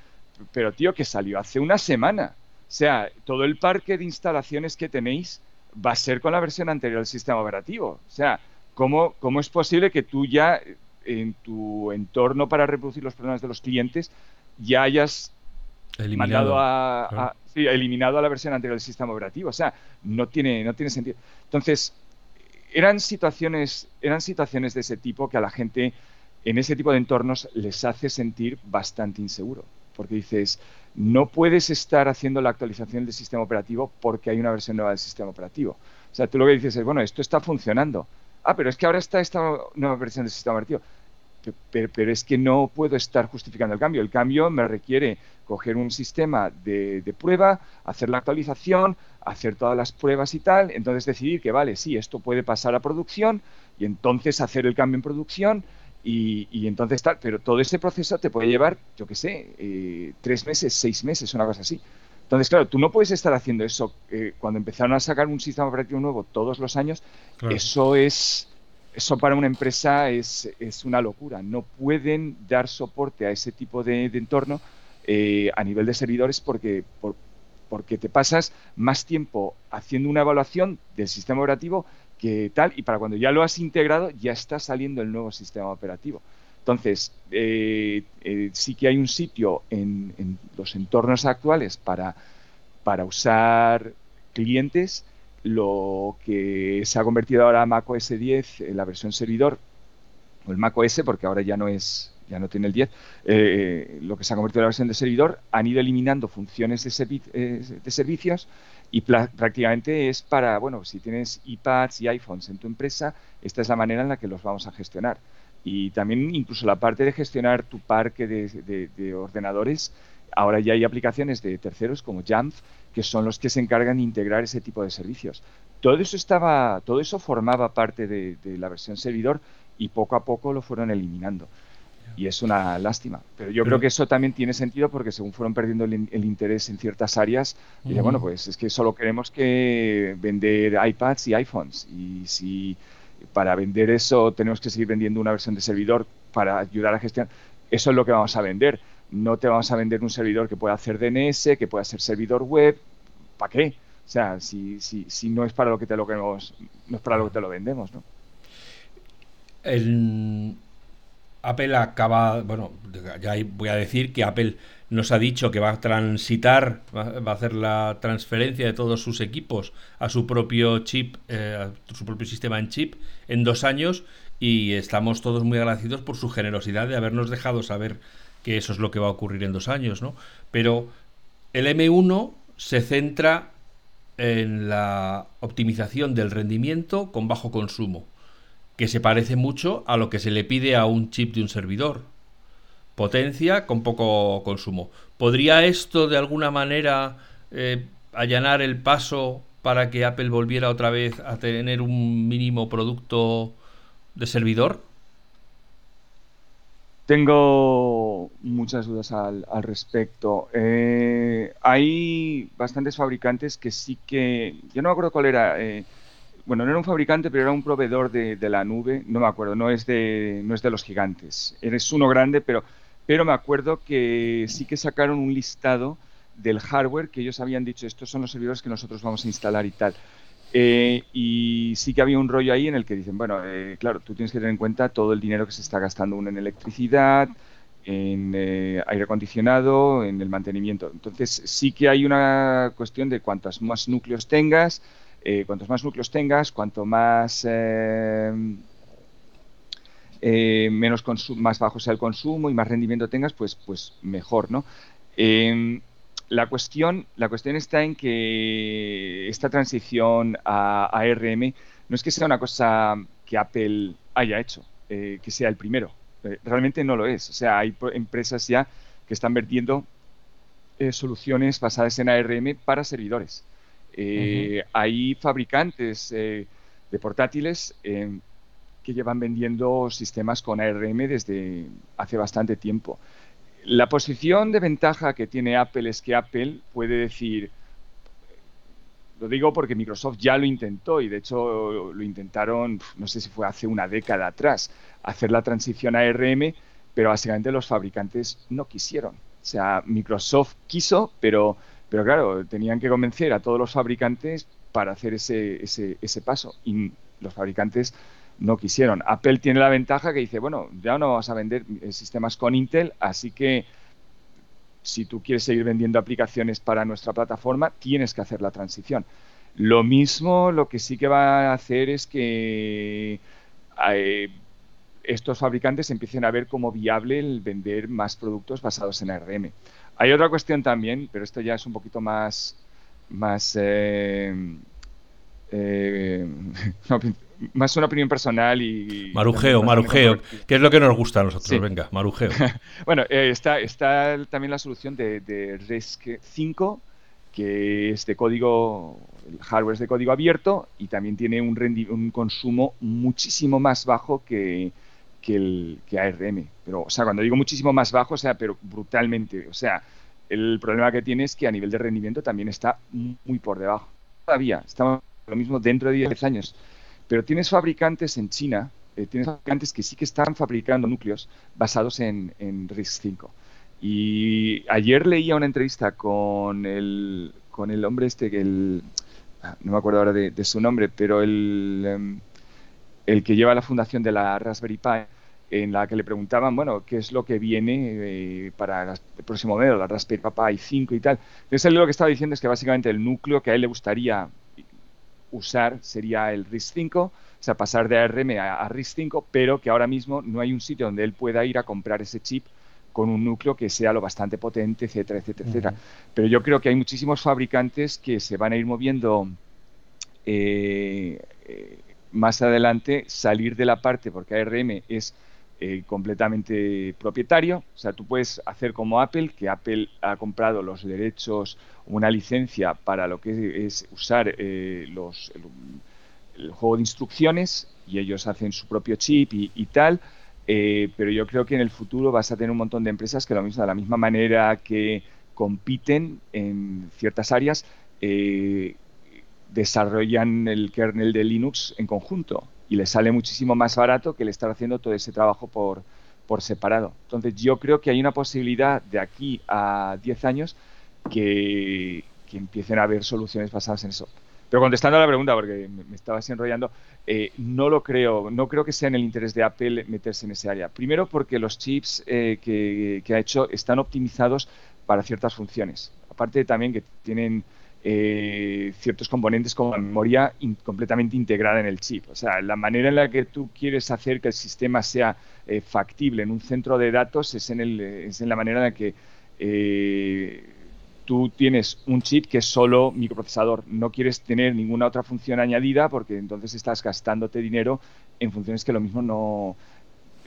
[SPEAKER 2] pero tío, que salió hace una semana. O sea, todo el parque de instalaciones que tenéis va a ser con la versión anterior del sistema operativo. O sea, ¿cómo, cómo es posible que tú ya en tu entorno para reproducir los problemas de los clientes ya hayas eliminado a, eliminado a la versión anterior del sistema operativo? O sea, no tiene, no tiene sentido. Entonces, eran situaciones, eran situaciones de ese tipo que a la gente en ese tipo de entornos les hace sentir bastante inseguro porque dices, no puedes estar haciendo la actualización del sistema operativo porque hay una versión nueva del sistema operativo. O sea, tú lo que dices es, bueno, esto está funcionando. Ah, pero es que ahora está esta nueva versión del sistema operativo. Pero, es que no puedo estar justificando el cambio. El cambio me requiere coger un sistema de, de, prueba, hacer la actualización, hacer todas las pruebas y tal, entonces decidir que, vale, sí, esto puede pasar a producción y entonces hacer el cambio en producción y, entonces tal, pero todo ese proceso te puede llevar, yo qué sé, eh, tres meses, seis meses, una cosa así. Entonces, claro, tú no puedes estar haciendo eso. Eh, cuando empezaron a sacar un sistema operativo nuevo todos los años, eso es, eso para una empresa es, es, una locura. No pueden dar soporte a ese tipo de, entorno eh, a nivel de servidores porque, porque te pasas más tiempo haciendo una evaluación del sistema operativo que tal, y para cuando ya lo has integrado, ya está saliendo el nuevo sistema operativo. Entonces, eh, eh, sí que hay un sitio en, los entornos actuales para, para usar clientes. Lo que se ha convertido ahora macOS 10, en la versión servidor, o el macOS, porque ahora ya no es ya no tiene el 10, eh, lo que se ha convertido en la versión de servidor, han ido eliminando funciones de, de servicios y prácticamente es para, bueno, si tienes iPads y iPhones en tu empresa, esta es la manera en la que los vamos a gestionar. Y también incluso la parte de gestionar tu parque de, ordenadores, ahora ya hay aplicaciones de terceros como Jamf, que son los que se encargan de integrar ese tipo de servicios. Todo eso estaba, todo eso formaba parte de la versión servidor y poco a poco lo fueron eliminando y es una lástima. Pero yo creo que eso también tiene sentido porque según fueron perdiendo el, interés en ciertas áreas, bueno, pues es que solo queremos que vender iPads y iPhones y si para vender eso tenemos que seguir vendiendo una versión de servidor para ayudar a gestionar, eso es lo que vamos a vender. No te vamos a vender un servidor que pueda hacer DNS, que pueda ser servidor web, ¿para qué? O sea, si, si, si no es para lo que te lo no es para lo que te lo vendemos, ¿no?
[SPEAKER 1] Apple acaba, bueno, ya voy a decir que Apple nos ha dicho que va a transitar, va a hacer la transferencia de todos sus equipos a su propio chip, eh, a su propio sistema en chip en dos años y estamos todos muy agradecidos por su generosidad de habernos dejado saber que eso es lo que va a ocurrir en dos años, ¿no? Pero el M1 se centra en la optimización del rendimiento con bajo consumo, que se parece mucho a lo que se le pide a un chip de un servidor. Potencia con poco consumo. ¿Podría esto de alguna manera eh, allanar el paso para que Apple volviera otra vez a tener un mínimo producto de servidor?
[SPEAKER 2] Tengo muchas dudas al, respecto. Eh, hay bastantes fabricantes que sí que... Yo no me acuerdo cuál era. Eh, bueno, no era un fabricante, pero era un proveedor de, la nube. No me acuerdo, no es de, no es de los gigantes. Eres uno grande, pero, pero me acuerdo que sí que sacaron un listado del hardware que ellos habían dicho, estos son los servidores que nosotros vamos a instalar y tal. Eh, y sí que había un rollo ahí en el que dicen, bueno, eh, claro, tú tienes que tener en cuenta todo el dinero que se está gastando uno en electricidad, en eh, aire acondicionado, en el mantenimiento. Entonces sí que hay una cuestión de cuantos más núcleos tengas, cuantos más núcleos tengas, cuanto más menos más bajo sea el consumo y más rendimiento tengas, pues, pues mejor, ¿no? Em, la cuestión, la cuestión está en que esta transición a, ARM no es que sea una cosa que Apple haya hecho, eh, que sea el primero. Eh, realmente no lo es. O sea, hay empresas ya que están vertiendo eh, soluciones basadas en ARM para servidores. Hay fabricantes de portátiles que llevan vendiendo sistemas con ARM desde hace bastante tiempo. La posición de ventaja que tiene Apple es que Apple puede decir, lo digo porque Microsoft ya lo intentó y de hecho lo intentaron, no sé si fue hace una década atrás, hacer la transición a ARM, pero básicamente los fabricantes no quisieron. O sea, Microsoft quiso, pero, pero claro, tenían que convencer a todos los fabricantes para hacer ese, ese, ese paso. Y los fabricantes no quisieron. Apple tiene la ventaja que dice, bueno, ya no vamos a vender eh, sistemas con Intel, así que si tú quieres seguir vendiendo aplicaciones para nuestra plataforma, tienes que hacer la transición. Lo mismo, lo que sí que va a hacer es que eh, estos fabricantes empiecen a ver como viable el vender más productos basados en ARM. Hay otra cuestión también, pero esto ya es un poquito más, más eh, [LAUGHS] más una opinión personal y...
[SPEAKER 1] Marujeo, marujeo, ¿Qué es lo que nos gusta a nosotros, venga, marujeo. [LAUGHS]
[SPEAKER 2] bueno, eh, está, está también la solución de, de RISC 5, que es de código, el hardware es de código abierto y también tiene un, un consumo muchísimo más bajo que, que, el, que ARM. Pero, o sea, cuando digo muchísimo más bajo, o sea, pero brutalmente. O sea, el problema que tiene es que a nivel de rendimiento también está muy por debajo. Todavía, estamos lo mismo dentro de 10 años. Pero tienes fabricantes en China, eh, tienes fabricantes que sí que están fabricando núcleos basados en, en RISC-5. Y ayer leía una entrevista con el, con el hombre este, el, ah, no me acuerdo ahora de, su nombre, pero el, em, el que lleva la fundación de la Raspberry Pi, en la que le preguntaban, bueno, qué es lo que viene eh, para el próximo modelo, la Raspberry Pi 5 y tal. Entonces él lo que estaba diciendo es que básicamente el núcleo que a él le gustaría usar sería el RIS5, o sea, pasar de ARM a, RIS5, pero que ahora mismo no hay un sitio donde él pueda ir a comprar ese chip con un núcleo que sea lo bastante potente, etcétera, etcétera, etcétera. Pero yo creo que hay muchísimos fabricantes que se van a ir moviendo eh, eh, más adelante, salir de la parte, porque ARM es eh, completamente propietario. O sea, tú puedes hacer como Apple, que Apple ha comprado los derechos, una licencia para lo que es usar eh, los, el, juego de instrucciones y ellos hacen su propio chip y, tal. Eh, pero yo creo que en el futuro vas a tener un montón de empresas que lo mismo, de la misma manera que compiten en ciertas áreas, desarrollan el kernel de Linux en conjunto y le sale muchísimo más barato que el estar haciendo todo ese trabajo por, por separado. Entonces yo creo que hay una posibilidad de aquí a 10 años que, empiecen a haber soluciones basadas en eso. Pero contestando a la pregunta, porque me, estabas enrollando, eh, no lo creo, no creo que sea en el interés de Apple meterse en ese área. Primero porque los chips eh, que, ha hecho están optimizados para ciertas funciones. Aparte también que tienen eh, ciertos componentes como la memoria completamente integrada en el chip. O sea, la manera en la que tú quieres hacer que el sistema sea factible en un centro de datos es en, el, es en la manera en la que tú tienes un chip que es solo microprocesador, no quieres tener ninguna otra función añadida porque entonces estás gastándote dinero en funciones que lo mismo no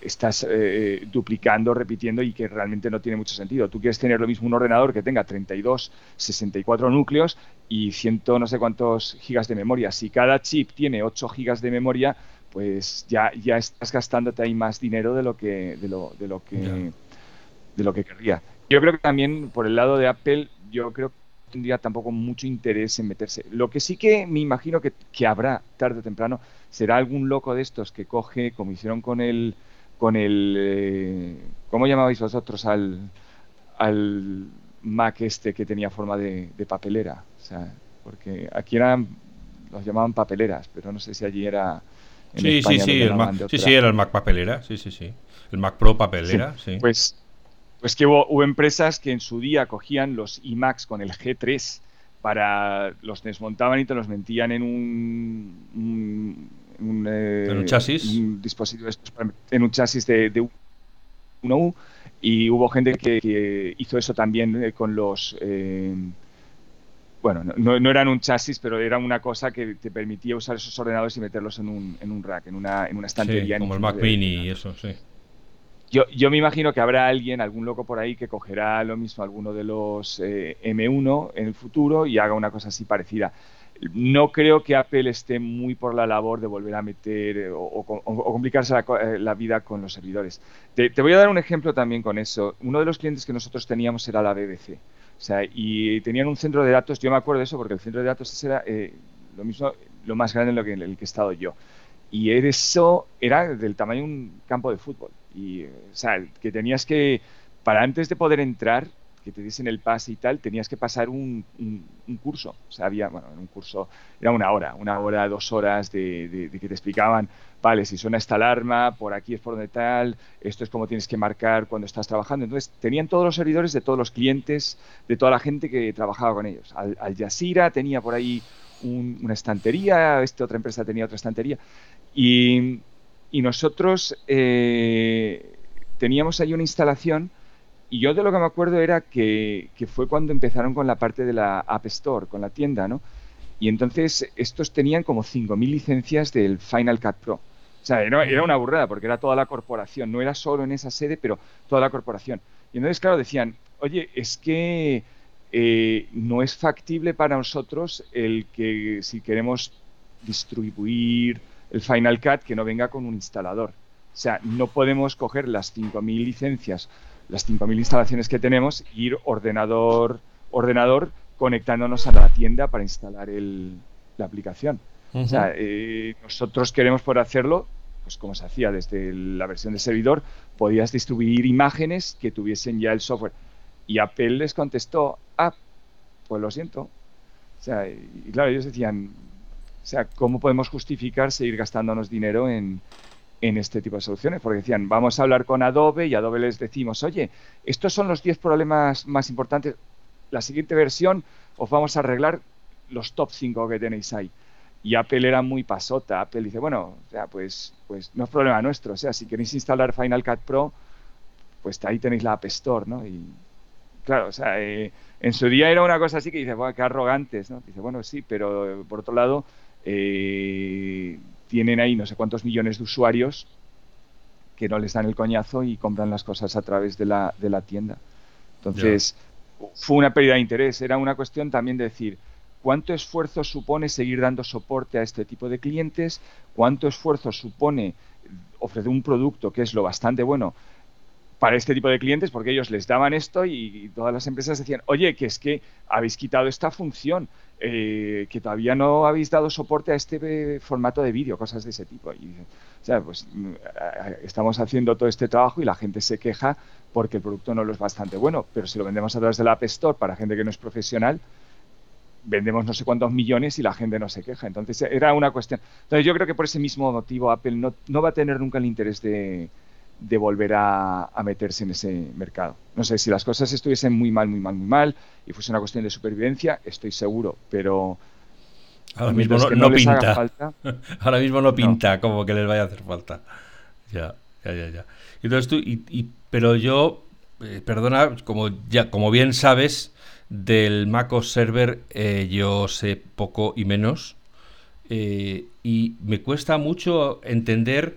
[SPEAKER 2] estás eh, duplicando, repitiendo y que realmente no tiene mucho sentido. Tú quieres tener lo mismo un ordenador que tenga 32, 64 núcleos y ciento no sé cuántos gigas de memoria. Si cada chip tiene 8 gigas de memoria, pues ya, ya estás gastándote ahí más dinero de lo que, de lo, de lo que, de lo que querría. Yo creo que también por el lado de Apple yo creo que no tendría tampoco mucho interés en meterse. Lo que sí que me imagino que, habrá tarde o temprano será algún loco de estos que coge, como hicieron con el, con el, eh, ¿cómo llamabais vosotros al, al Mac este que tenía forma de, papelera? O sea, porque aquí eran, los llamaban papeleras, pero no sé si allí era...
[SPEAKER 1] sí, sí, sí, el Mac, sí, sí, era el Mac papelera, sí, sí, sí. El Mac Pro papelera, sí.
[SPEAKER 2] Pues pues que hubo, empresas que en su día cogían los iMacs con el G3 para los desmontaban y te los metían en un,
[SPEAKER 1] un, eh, chasis
[SPEAKER 2] dispositivo en un chasis de, de 1U y hubo gente que, hizo eso también eh, con los eh, bueno, no, no, eran un chasis, pero era una cosa que te permitía usar esos ordenadores y meterlos en un, en un rack, en una, en una estantería.
[SPEAKER 1] como el Mac Mini y eso, sí.
[SPEAKER 2] Yo, yo, me imagino que habrá alguien, algún loco por ahí, que cogerá lo mismo alguno de los eh, M1 en el futuro y haga una cosa así parecida. No creo que Apple esté muy por la labor de volver a meter eh, o, complicarse eh, la, vida con los servidores. Te, voy a dar un ejemplo también con eso. Uno de los clientes que nosotros teníamos era la BBC. O sea, y tenían un centro de datos, yo me acuerdo de eso porque el centro de datos era lo mismo, lo más grande en, lo que, el que he estado yo. Y eso era del tamaño de un campo de fútbol. Y, o sea, que tenías que, para antes de poder entrar, que te diesen el pase y tal, tenías que pasar un, un, curso. O sea, había, bueno, un curso, era una hora, una hora, dos horas de, que te explicaban, vale, si suena esta alarma, por aquí es por donde tal, esto es como tienes que marcar cuando estás trabajando. Entonces, tenían todos los servidores de todos los clientes, de toda la gente que trabajaba con ellos. Al, Al Jazeera tenía por ahí una estantería, esta otra empresa tenía otra estantería. Y, y nosotros eh, teníamos ahí una instalación y yo de lo que me acuerdo era que, fue cuando empezaron con la parte de la App Store, con la tienda, ¿no? Y entonces estos tenían como 5.000 licencias del Final Cut Pro. O sea, era, una burrada porque era toda la corporación, no era solo en esa sede, pero toda la corporación. Y entonces, claro, decían, oye, es que eh, no es factible para nosotros el que si queremos distribuir el Final Cut que no venga con un instalador. O sea, no podemos coger las 5.000 licencias, las 5.000 instalaciones que tenemos, ir ordenador, ordenador conectándonos a la tienda para instalar la aplicación. O sea, eh, nosotros queremos poder hacerlo, pues como se hacía desde la versión de servidor, podías distribuir imágenes que tuviesen ya el software. Y Apple les contestó, ah, pues lo siento. O sea, y claro, ellos decían, o sea, ¿cómo podemos justificar seguir gastándonos dinero en, este tipo de soluciones? Porque decían, vamos a hablar con Adobe y Adobe les decimos, oye, estos son los 10 problemas más importantes. La siguiente versión os vamos a arreglar los top 5 que tenéis ahí. Y Apple era muy pasota. Apple dice, bueno, o sea, pues, pues no es problema nuestro. O sea, si queréis instalar Final Cut Pro, pues ahí tenéis la App Store, ¿no? Y claro, o sea, eh, en su día era una cosa así que dice, bueno, qué arrogantes, ¿no? Dice, bueno, sí, pero por otro lado, eh, tienen ahí no sé cuántos millones de usuarios que no les dan el coñazo y compran las cosas a través de la, de la tienda. Entonces, fue una pérdida de interés. Era una cuestión también de decir, ¿cuánto esfuerzo supone seguir dando soporte a este tipo de clientes? ¿Cuánto esfuerzo supone ofrecer un producto que es lo bastante bueno para este tipo de clientes? Porque ellos les daban esto y todas las empresas decían, oye, que es que habéis quitado esta función. Eh, que todavía no habéis dado soporte a este formato de vídeo, cosas de ese tipo. Y, o sea, pues mm, estamos haciendo todo este trabajo y la gente se queja porque el producto no lo es bastante bueno, pero si lo vendemos a través de la App Store para gente que no es profesional, vendemos no sé cuántos millones y la gente no se queja. Entonces era una cuestión. Entonces yo creo que por ese mismo motivo Apple no, no va a tener nunca el interés de, de volver a, meterse en ese mercado. No sé, si las cosas estuviesen muy mal, muy mal, muy mal y fuese una cuestión de supervivencia, estoy seguro, pero...
[SPEAKER 1] Ahora [LAUGHS] mismo no, pinta. Ahora mismo no pinta como que les vaya a hacer falta. Ya, ya, ya, ya. Entonces tú, y, pero yo, eh, perdona, como, ya, como bien sabes, del MacOS Server eh, yo sé poco y menos. Eh, y me cuesta mucho entender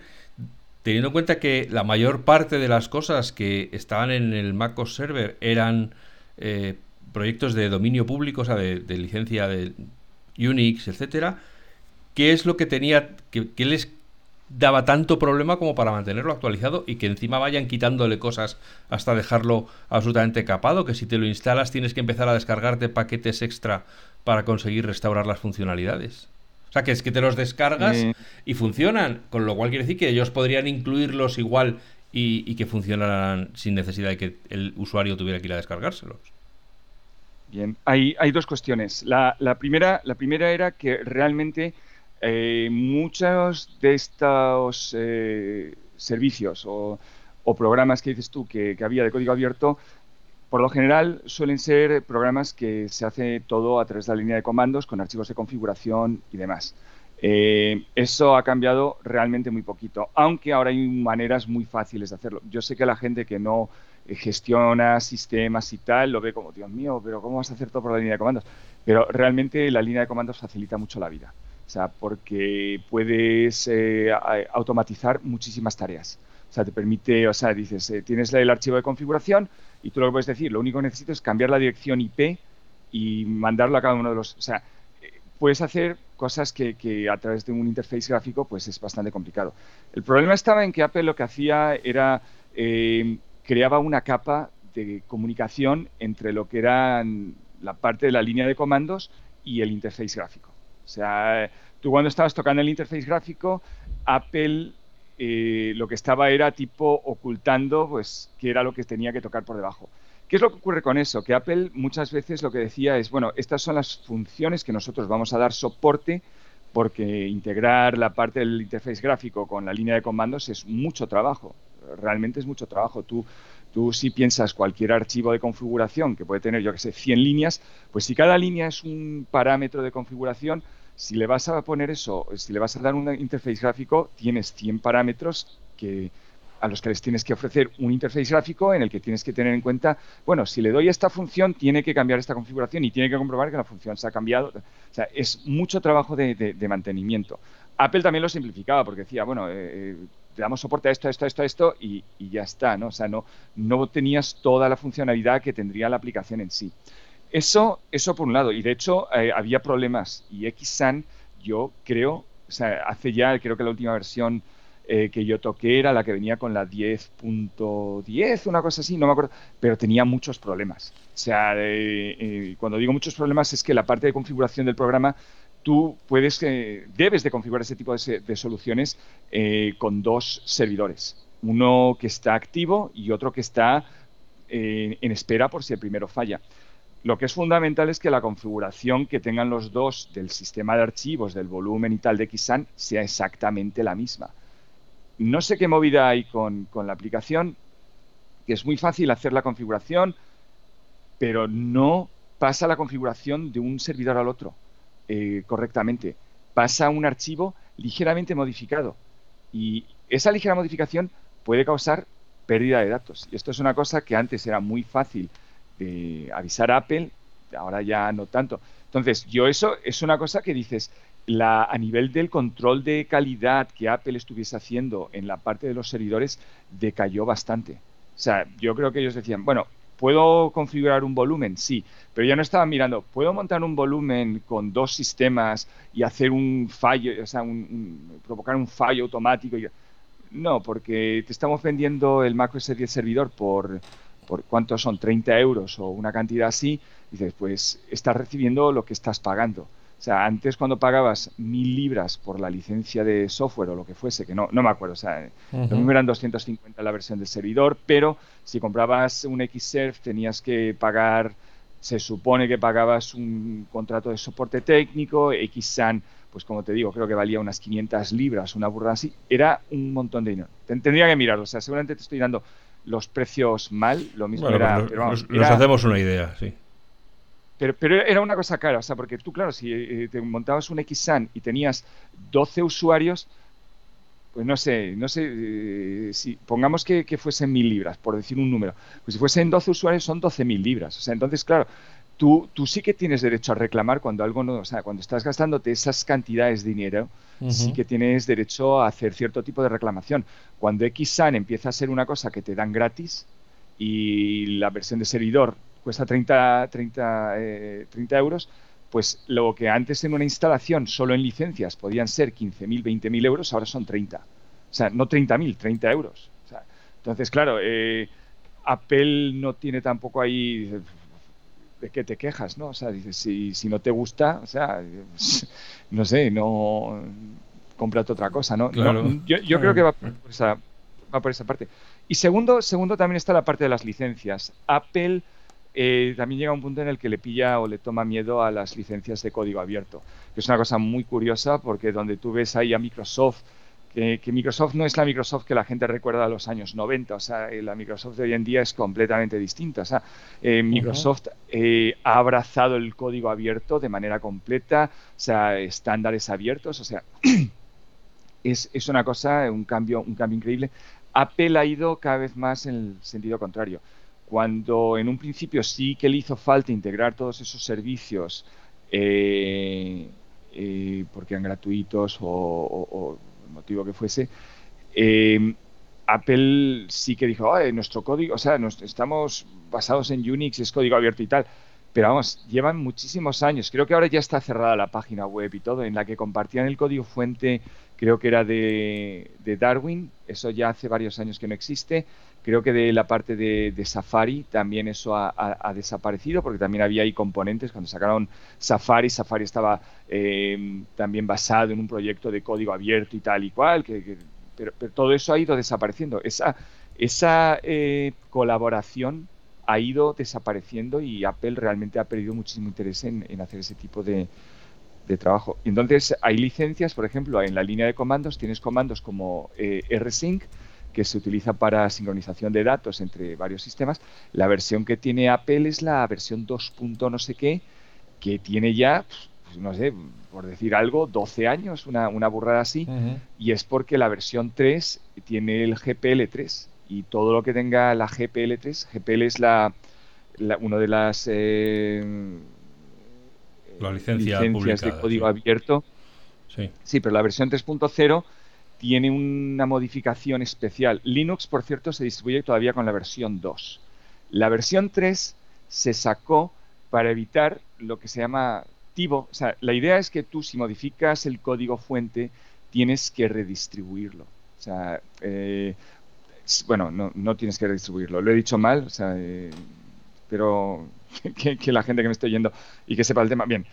[SPEAKER 1] teniendo en cuenta que la mayor parte de las cosas que estaban en el MacOS Server eran eh, proyectos de dominio público, o sea, de, licencia de Unix, etcétera, ¿qué es lo que tenía, que, les daba tanto problema como para mantenerlo actualizado y que encima vayan quitándole cosas hasta dejarlo absolutamente capado, que si te lo instalas tienes que empezar a descargarte paquetes extra para conseguir restaurar las funcionalidades? O sea, que es que te los descargas eh. y funcionan, con lo cual quiere decir que ellos podrían incluirlos igual y, que funcionaran sin necesidad de que el usuario tuviera que ir a descargárselos.
[SPEAKER 2] Bien, hay, hay dos cuestiones. La, primera, la primera era que realmente eh, muchos de estos eh, servicios o, programas que dices tú que, que había de código abierto por lo general suelen ser programas que se hace todo a través de la línea de comandos con archivos de configuración y demás. Eh, eso ha cambiado realmente muy poquito, aunque ahora hay maneras muy fáciles de hacerlo. Yo sé que la gente que no eh, gestiona sistemas y tal lo ve como, Dios mío, pero ¿cómo vas a hacer todo por la línea de comandos? Pero realmente la línea de comandos facilita mucho la vida, o sea, porque puedes eh, automatizar muchísimas tareas. O sea, te permite, o sea, dices, tienes el archivo de configuración, y tú lo que puedes decir, lo único que necesito es cambiar la dirección IP y mandarlo a cada uno de los... O sea, eh, puedes hacer cosas que, a través de un interface gráfico pues es bastante complicado. El problema estaba en que Apple lo que hacía era eh, creaba una capa de comunicación entre lo que era la parte de la línea de comandos y el interface gráfico. O sea, tú cuando estabas tocando el interface gráfico, Apple eh, lo que estaba era tipo ocultando pues qué era lo que tenía que tocar por debajo. ¿Qué es lo que ocurre con eso? Que Apple muchas veces lo que decía es, bueno, estas son las funciones que nosotros vamos a dar soporte porque integrar la parte del interface gráfico con la línea de comandos es mucho trabajo, realmente es mucho trabajo. Tú, tú si piensas cualquier archivo de configuración que puede tener, yo que sé, 100 líneas, pues si cada línea es un parámetro de configuración, si le vas a poner eso, si le vas a dar un interface gráfico, tienes 100 parámetros que, a los que les tienes que ofrecer un interface gráfico en el que tienes que tener en cuenta, bueno, si le doy esta función, tiene que cambiar esta configuración y tiene que comprobar que la función se ha cambiado. O sea, es mucho trabajo de, mantenimiento. Apple también lo simplificaba porque decía, bueno, eh, eh, te damos soporte a esto, a esto, a esto, a esto y, y, ya está, ¿no? O sea, no, no tenías toda la funcionalidad que tendría la aplicación en sí. Eso, eso por un lado. Y de hecho, eh, había problemas. Y XSAN, yo creo, o sea, hace ya, creo que la última versión eh, que yo toqué era la que venía con la 10.10, una cosa así, no me acuerdo, pero tenía muchos problemas. O sea, eh, cuando digo muchos problemas es que la parte de configuración del programa tú puedes, debes de configurar ese tipo de, soluciones con dos servidores. Uno que está activo y otro que está en espera por si el primero falla. Lo que es fundamental es que la configuración que tengan los dos del sistema de archivos, del volumen y tal de Xsan sea exactamente la misma. No sé qué movida hay con, la aplicación, que es muy fácil hacer la configuración, pero no pasa la configuración de un servidor al otro eh, correctamente. Pasa un archivo ligeramente modificado y esa ligera modificación puede causar pérdida de datos. Y esto es una cosa que antes era muy fácil de avisar a Apple, ahora ya no tanto. Entonces, yo eso es una cosa que dices, la, a nivel del control de calidad que Apple estuviese haciendo en la parte de los servidores decayó bastante. O sea, yo creo que ellos decían, bueno, ¿puedo configurar un volumen? Sí, pero ya no estaban mirando, ¿puedo montar un volumen con dos sistemas y hacer un fallo, o sea, provocar un fallo automático? No, porque te estamos vendiendo el macOS 10 servidor por por cuántos son 30 euros o una cantidad así, dices, pues estás recibiendo lo que estás pagando. O sea, antes cuando pagabas mil libras por la licencia de software o lo que fuese, que no, no me acuerdo, o sea, lo mismo eran 250 la versión del servidor, pero si comprabas un Xserve tenías que pagar se supone que pagabas un contrato de soporte técnico, XSAN, pues como te digo, creo que valía unas 500 libras, una burra así, era un montón de dinero. Tendría que mirarlo, o sea, seguramente te estoy dando los precios mal, lo mismo era...
[SPEAKER 1] Pues pero nos, hacemos una idea, sí.
[SPEAKER 2] Pero, pero, era una cosa cara, o sea, porque tú, claro, si eh, te montabas un XSAN y tenías 12 usuarios, pues no sé, no sé, eh, si pongamos que, fuesen mil libras, por decir un número, pues si fuesen 12 usuarios son 12.000 libras. O sea, entonces, claro, tú, tú sí que tienes derecho a reclamar cuando algo no, o sea, cuando estás gastándote esas cantidades de dinero, sí que tienes derecho a hacer cierto tipo de reclamación. Cuando XSAN empieza a ser una cosa que te dan gratis y la versión de servidor cuesta 30, 30, 30 euros, pues lo que antes en una instalación solo en licencias podían ser 15.000, 20.000 euros, ahora son 30. O sea, no 30.000, 30 euros. entonces, claro, eh, Apple no tiene tampoco ahí de qué te quejas, ¿no? O sea, dices, si, si no te gusta, o sea, [LAUGHS] no sé, no cómprate otra cosa, ¿no? yo, yo creo que va por, esa, va por esa parte. Y segundo, segundo también está la parte de las licencias. Apple eh, también llega un punto en el que le pilla o le toma miedo a las licencias de código abierto, que es una cosa muy curiosa porque donde tú ves ahí a Microsoft, que, Microsoft no es la Microsoft que la gente recuerda a los años 90, o sea, eh, la Microsoft de hoy en día es completamente distinta. O sea, eh, Microsoft ha abrazado el código abierto de manera completa, o sea, estándares abiertos, o sea, [CLEARS THROAT] es, es una cosa, un cambio, un cambio increíble. Apple ha ido cada vez más en el sentido contrario cuando en un principio sí que le hizo falta integrar todos esos servicios eh, eh, porque eran gratuitos o, motivo que fuese, eh, Apple sí que dijo, nuestro código, o sea, estamos basados en Unix, es código abierto y tal. Pero vamos, llevan muchísimos años. Creo que ahora ya está cerrada la página web y todo, en la que compartían el código fuente, creo que era de, de Darwin, eso ya hace varios años que no existe. Creo que de la parte de, Safari también eso ha, desaparecido porque también había ahí componentes. Cuando sacaron Safari, Safari estaba eh, también basado en un proyecto de código abierto y tal y cual, que, pero, todo eso ha ido desapareciendo. Esa, esa eh, colaboración ha ido desapareciendo y Apple realmente ha perdido muchísimo interés en, hacer ese tipo de, de trabajo. Entonces hay licencias, por ejemplo, en la línea de comandos tienes comandos como eh, rsync, que se utiliza para sincronización de datos entre varios sistemas. La versión que tiene Apple es la versión 2. no sé qué, que tiene ya, pues, no sé, por decir algo, 12 años, una, una burrada así, y es porque la versión 3 tiene el GPL3 y todo lo que tenga la GPL3, GPL es la, una de las eh,
[SPEAKER 1] la licencia
[SPEAKER 2] licencias de código abierto. Sí. sí, pero la versión 3.0 tiene una modificación especial. Linux, por cierto, se distribuye todavía con la versión 2. La versión 3 se sacó para evitar lo que se llama tivo. O sea, la idea es que tú si modificas el código fuente tienes que redistribuirlo. O sea, eh, bueno, no, tienes que redistribuirlo. Lo he dicho mal, o sea, eh, pero [LAUGHS] que, la gente que me esté oyendo y que sepa el tema, bien,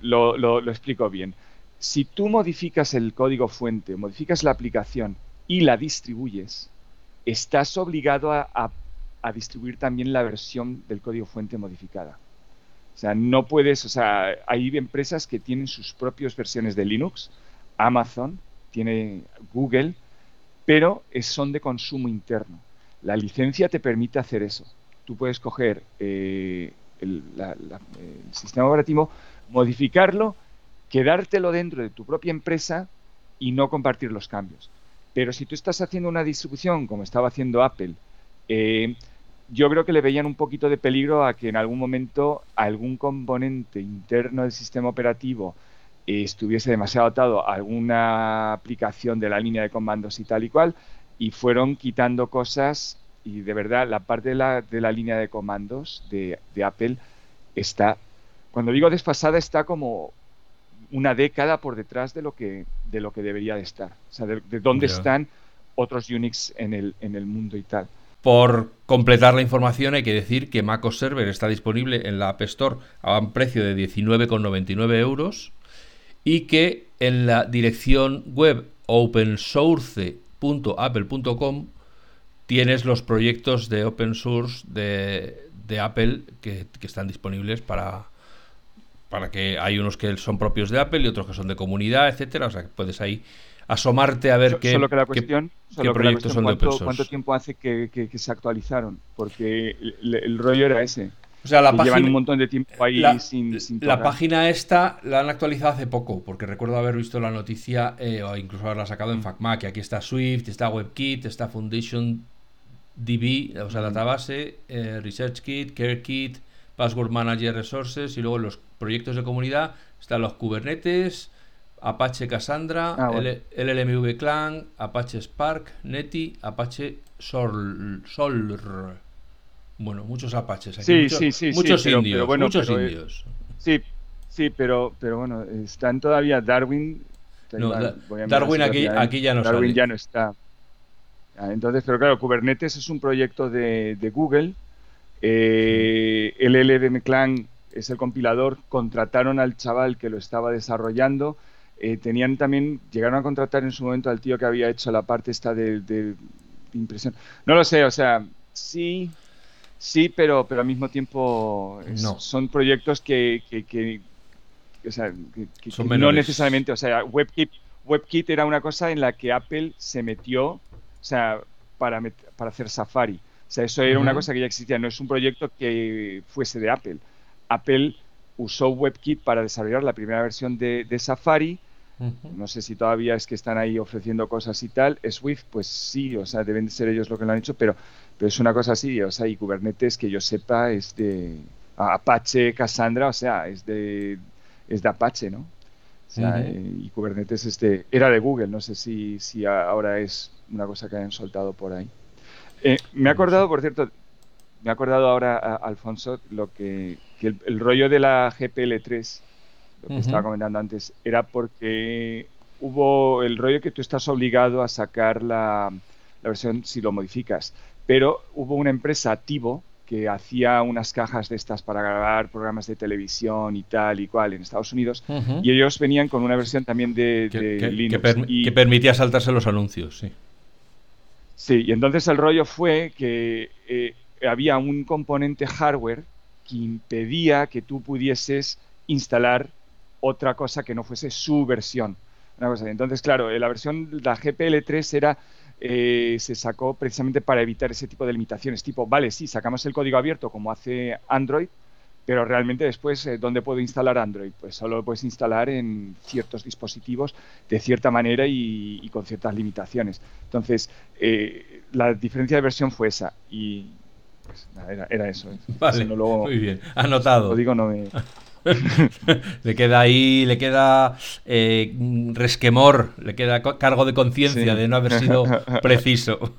[SPEAKER 2] lo explico bien. Si tú modificas el código fuente, modificas la aplicación y la distribuyes, estás obligado a, distribuir también la versión del código fuente modificada. O sea, no puedes, o sea, hay empresas que tienen sus propias versiones de Linux, Amazon, tiene Google, pero son de consumo interno. La licencia te permite hacer eso. Tú puedes coger eh, el sistema operativo, modificarlo quedártelo dentro de tu propia empresa y no compartir los cambios. Pero si tú estás haciendo una distribución como estaba haciendo Apple, eh, yo creo que le veían un poquito de peligro a que en algún momento algún componente interno del sistema operativo eh, estuviese demasiado atado a alguna aplicación de la línea de comandos y tal y cual, y fueron quitando cosas y de verdad la parte de la, de la línea de comandos de, de Apple está, cuando digo desfasada, está como una década por detrás de lo que, de lo que debería de estar. O sea, de, dónde están otros Unix en el, en el mundo y tal.
[SPEAKER 1] Por completar la información hay que decir que MacOS Server está disponible en la App Store a un precio de 19,99 euros y que en la dirección web opensource.apple.com tienes los proyectos de open source de, Apple que, están disponibles para, para que hay unos que son propios de Apple y otros que son de comunidad, etcétera. O sea, que puedes ahí asomarte a ver qué,
[SPEAKER 2] solo que la cuestión, proyectos son de open source. ¿Cuánto tiempo hace que, se actualizaron? Porque el, rollo era ese.
[SPEAKER 1] O sea, la página,
[SPEAKER 2] llevan un montón de tiempo ahí
[SPEAKER 1] la,
[SPEAKER 2] sin,
[SPEAKER 1] La página esta la han actualizado hace poco, porque recuerdo haber visto la noticia eh, o incluso haberla sacado en FacMac. Aquí está Swift, está WebKit, está Foundation DB, o sea, database, eh, ResearchKit, CareKit, Password Manager Resources y luego los proyectos de comunidad están los Kubernetes, Apache Cassandra, ah, LLMV Clan, Apache Spark, Netty, Apache Sol, Solr. Bueno, muchos Apaches aquí.
[SPEAKER 2] Sí,
[SPEAKER 1] muchos,
[SPEAKER 2] sí, sí,
[SPEAKER 1] muchos
[SPEAKER 2] sí,
[SPEAKER 1] indios,
[SPEAKER 2] bueno,
[SPEAKER 1] muchos
[SPEAKER 2] pero,
[SPEAKER 1] eh, indios.
[SPEAKER 2] Sí, sí, pero, pero bueno, están todavía Darwin.
[SPEAKER 1] No, Darwin aquí, aquí, ya no
[SPEAKER 2] Darwin ya no está. Ah, entonces, pero claro, Kubernetes es un proyecto de, de Google. Eh, LLVM Clan es el compilador. Contrataron al chaval que lo estaba desarrollando eh, tenían también, llegaron a contratar en su momento al tío que había hecho la parte esta de, impresión. No lo sé, o sea, sí, sí, pero, pero al mismo tiempo no. son proyectos que, que, o sea, que, no necesariamente, o sea, WebKit, WebKit era una cosa en la que Apple se metió, o sea, para, para hacer Safari. O sea, eso era una cosa que ya existía, no es un proyecto que fuese de Apple. Apple usó WebKit para desarrollar la primera versión de, de Safari no sé si todavía es que están ahí ofreciendo cosas y tal. Swift, pues sí, o sea, deben de ser ellos lo que lo han hecho, pero, pero es una cosa así, o sea, y Kubernetes, que yo sepa, es de Apache, Cassandra, o sea, es de, es de Apache, ¿no? O sea, eh, y Kubernetes este, era de Google, no sé si, si ahora es una cosa que hayan soltado por ahí. Eh, me he acordado, por cierto, me he acordado ahora, Alfonso, lo que, el, el, rollo de la GPL3 lo que estaba comentando antes, era porque hubo el rollo que tú estás obligado a sacar la, versión si lo modificas, pero hubo una empresa, Tivo, que hacía unas cajas de estas para grabar programas de televisión y tal y cual en Estados Unidos, y ellos venían con una versión también de, Linux.
[SPEAKER 1] Que, permitía saltarse los anuncios, sí.
[SPEAKER 2] Sí, y entonces el rollo fue que eh, había un componente hardware que impedía que tú pudieses instalar otra cosa que no fuese su versión. Entonces, claro, la versión, la GPL3 era, eh, se sacó precisamente para evitar ese tipo de limitaciones, tipo, vale, sí, sacamos el código abierto como hace Android, pero realmente después, eh, ¿dónde puedo instalar Android? Pues solo lo puedes instalar en ciertos dispositivos de cierta manera y, con ciertas limitaciones. Entonces, eh, la diferencia de versión fue esa pues, era, eso. [LAUGHS]
[SPEAKER 1] Vale, muy bien, anotado.
[SPEAKER 2] Lo digo, no me... [LAUGHS]
[SPEAKER 1] le queda ahí, le queda eh, resquemor, le queda cargo de conciencia de no haber sido [LAUGHS] preciso.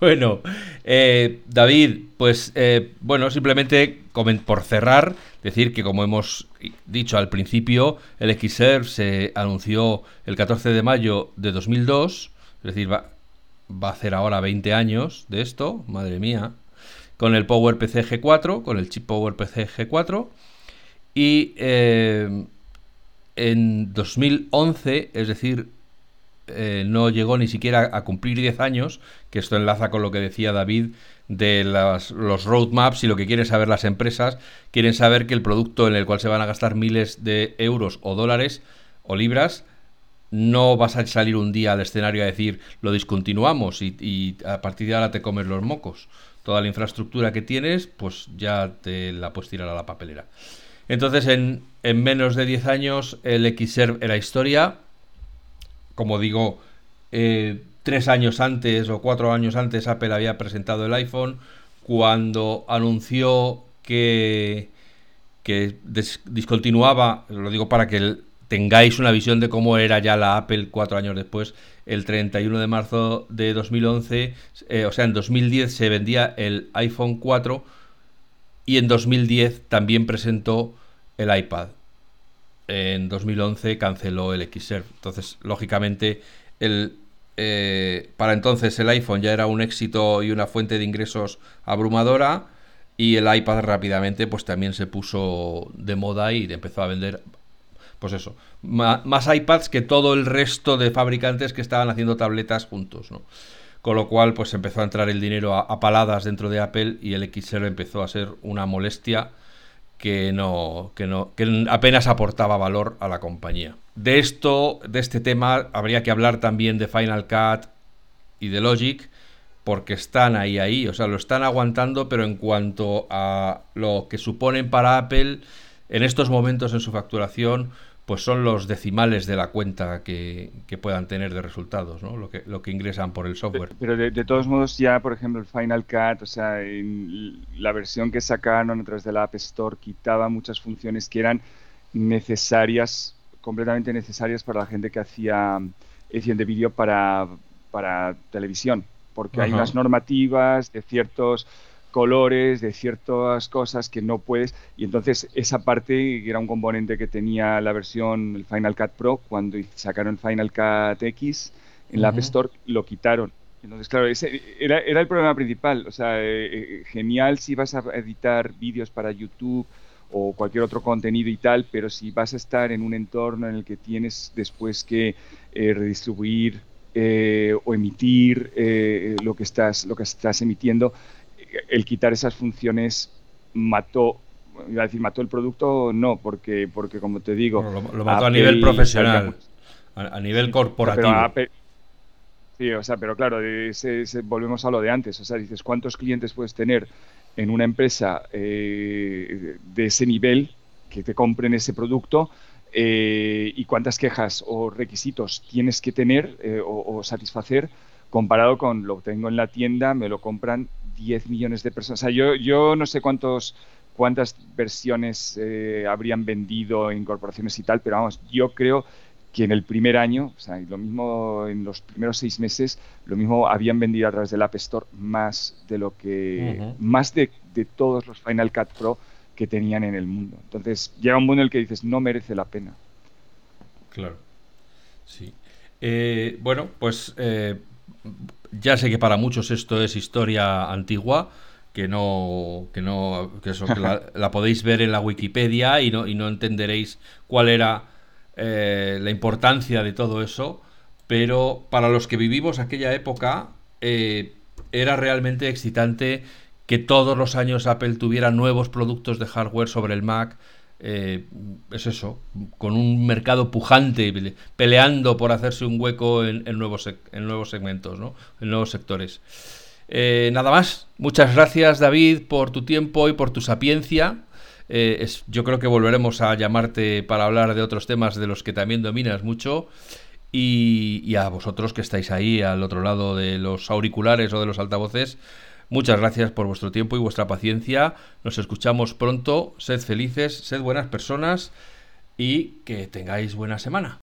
[SPEAKER 1] bueno, eh, David, pues eh, bueno, simplemente por cerrar, decir que como hemos dicho al principio, el Xserve se anunció el 14 de mayo de 2002, es decir, va, va a hacer ahora 20 años de esto, madre mía, con el PowerPC G4, con el chip PowerPC G4 y eh, en 2011, es decir, eh, no llegó ni siquiera a cumplir 10 años, que esto enlaza con lo que decía David de los roadmaps y lo que quieren saber las empresas, quieren saber que el producto en el cual se van a gastar miles de euros o dólares o libras, no vas a salir un día al escenario a decir lo discontinuamos y, a partir de ahora te comes los mocos. Toda la infraestructura que tienes, pues ya te la puedes tirar a la papelera. Entonces, en, menos de 10 años, el Xserve era historia. Como digo, eh, tres años antes o cuatro años antes, Apple había presentado el iPhone. Cuando anunció que, que discontinuaba, lo digo para que tengáis una visión de cómo era ya la Apple cuatro años después, el 31 de marzo de 2011, eh, o sea, en 2010 se vendía el iPhone 4 y en 2010 también presentó el iPad. En 2011 canceló el Xserve. Entonces, lógicamente, el, eh, para entonces el iPhone ya era un éxito y una fuente de ingresos abrumadora. Y el iPad rápidamente pues también se puso de moda y empezó a vender pues eso, más, iPads que todo el resto de fabricantes que estaban haciendo tabletas juntos, ¿no? con lo cual pues empezó a entrar el dinero a, paladas dentro de Apple y el XR empezó a ser una molestia que no, que no, que apenas aportaba valor a la compañía. De esto, de este tema, habría que hablar también de Final Cut y de Logic, porque están ahí, ahí, o sea, lo están aguantando, pero en cuanto a lo que suponen para Apple en estos momentos en su facturación, pues son los decimales de la cuenta que, puedan tener de resultados, ¿no? Lo que, lo que ingresan por el software.
[SPEAKER 2] Pero de, todos modos ya, por ejemplo, el Final Cut, o sea, en la versión que sacaron a través de la App Store quitaba muchas funciones que eran necesarias, completamente necesarias para la gente que hacía edición de vídeo para, para televisión, porque hay unas normativas de ciertos colores, de ciertas cosas que no puedes. Y entonces esa parte, que era un componente que tenía la versión el Final Cut Pro, cuando sacaron Final Cut X en la App Store, lo quitaron. Entonces, claro, ese era, era el problema principal. O sea, eh, eh, genial si vas a editar vídeos para YouTube o cualquier otro contenido y tal, pero si vas a estar en un entorno en el que tienes después que eh, redistribuir o emitir lo, que estás, lo que estás emitiendo, el quitar esas funciones mató iba a decir mató el producto no porque porque como te digo
[SPEAKER 1] lo, mató a nivel profesional a, nivel corporativo.
[SPEAKER 2] sí o sea pero claro volvemos a lo de antes o sea dices cuántos clientes puedes tener en una empresa eh, de ese nivel que te compren ese producto eh, y cuántas quejas o requisitos tienes que tener eh, o, o satisfacer comparado con lo tengo en la tienda, me lo compran 10 millones de personas. O sea, yo, yo no sé cuántos cuántas versiones eh, habrían vendido en corporaciones y tal, pero vamos, yo creo que en el primer año, o sea, lo mismo en los primeros seis meses, lo mismo habían vendido a través del App Store más de lo que, más de, de, todos los Final Cut Pro que tenían en el mundo. Entonces llega un mundo en el que dices, no merece la pena.
[SPEAKER 1] Claro, sí. Eh, bueno, pues eh, ya sé que para muchos esto es historia antigua, que no, que no, que eso, [LAUGHS] la, podéis ver en la Wikipedia y no, y no entenderéis cuál era eh, la importancia de todo eso, pero para los que vivimos aquella época eh, era realmente excitante que todos los años Apple tuviera nuevos productos de hardware sobre el Mac eh, es eso, con un mercado pujante, peleando por hacerse un hueco en, nuevos, en nuevos segmentos, ¿no? en nuevos sectores. Eh, nada más, muchas gracias David por tu tiempo y por tu sapiencia. Eh, yo creo que volveremos a llamarte para hablar de otros temas de los que también dominas mucho. Y a vosotros que estáis ahí al otro lado de los auriculares o de los altavoces, Muchas gracias por vuestro tiempo y vuestra paciencia. Nos escuchamos pronto. Sed felices, sed buenas personas y que tengáis buena semana.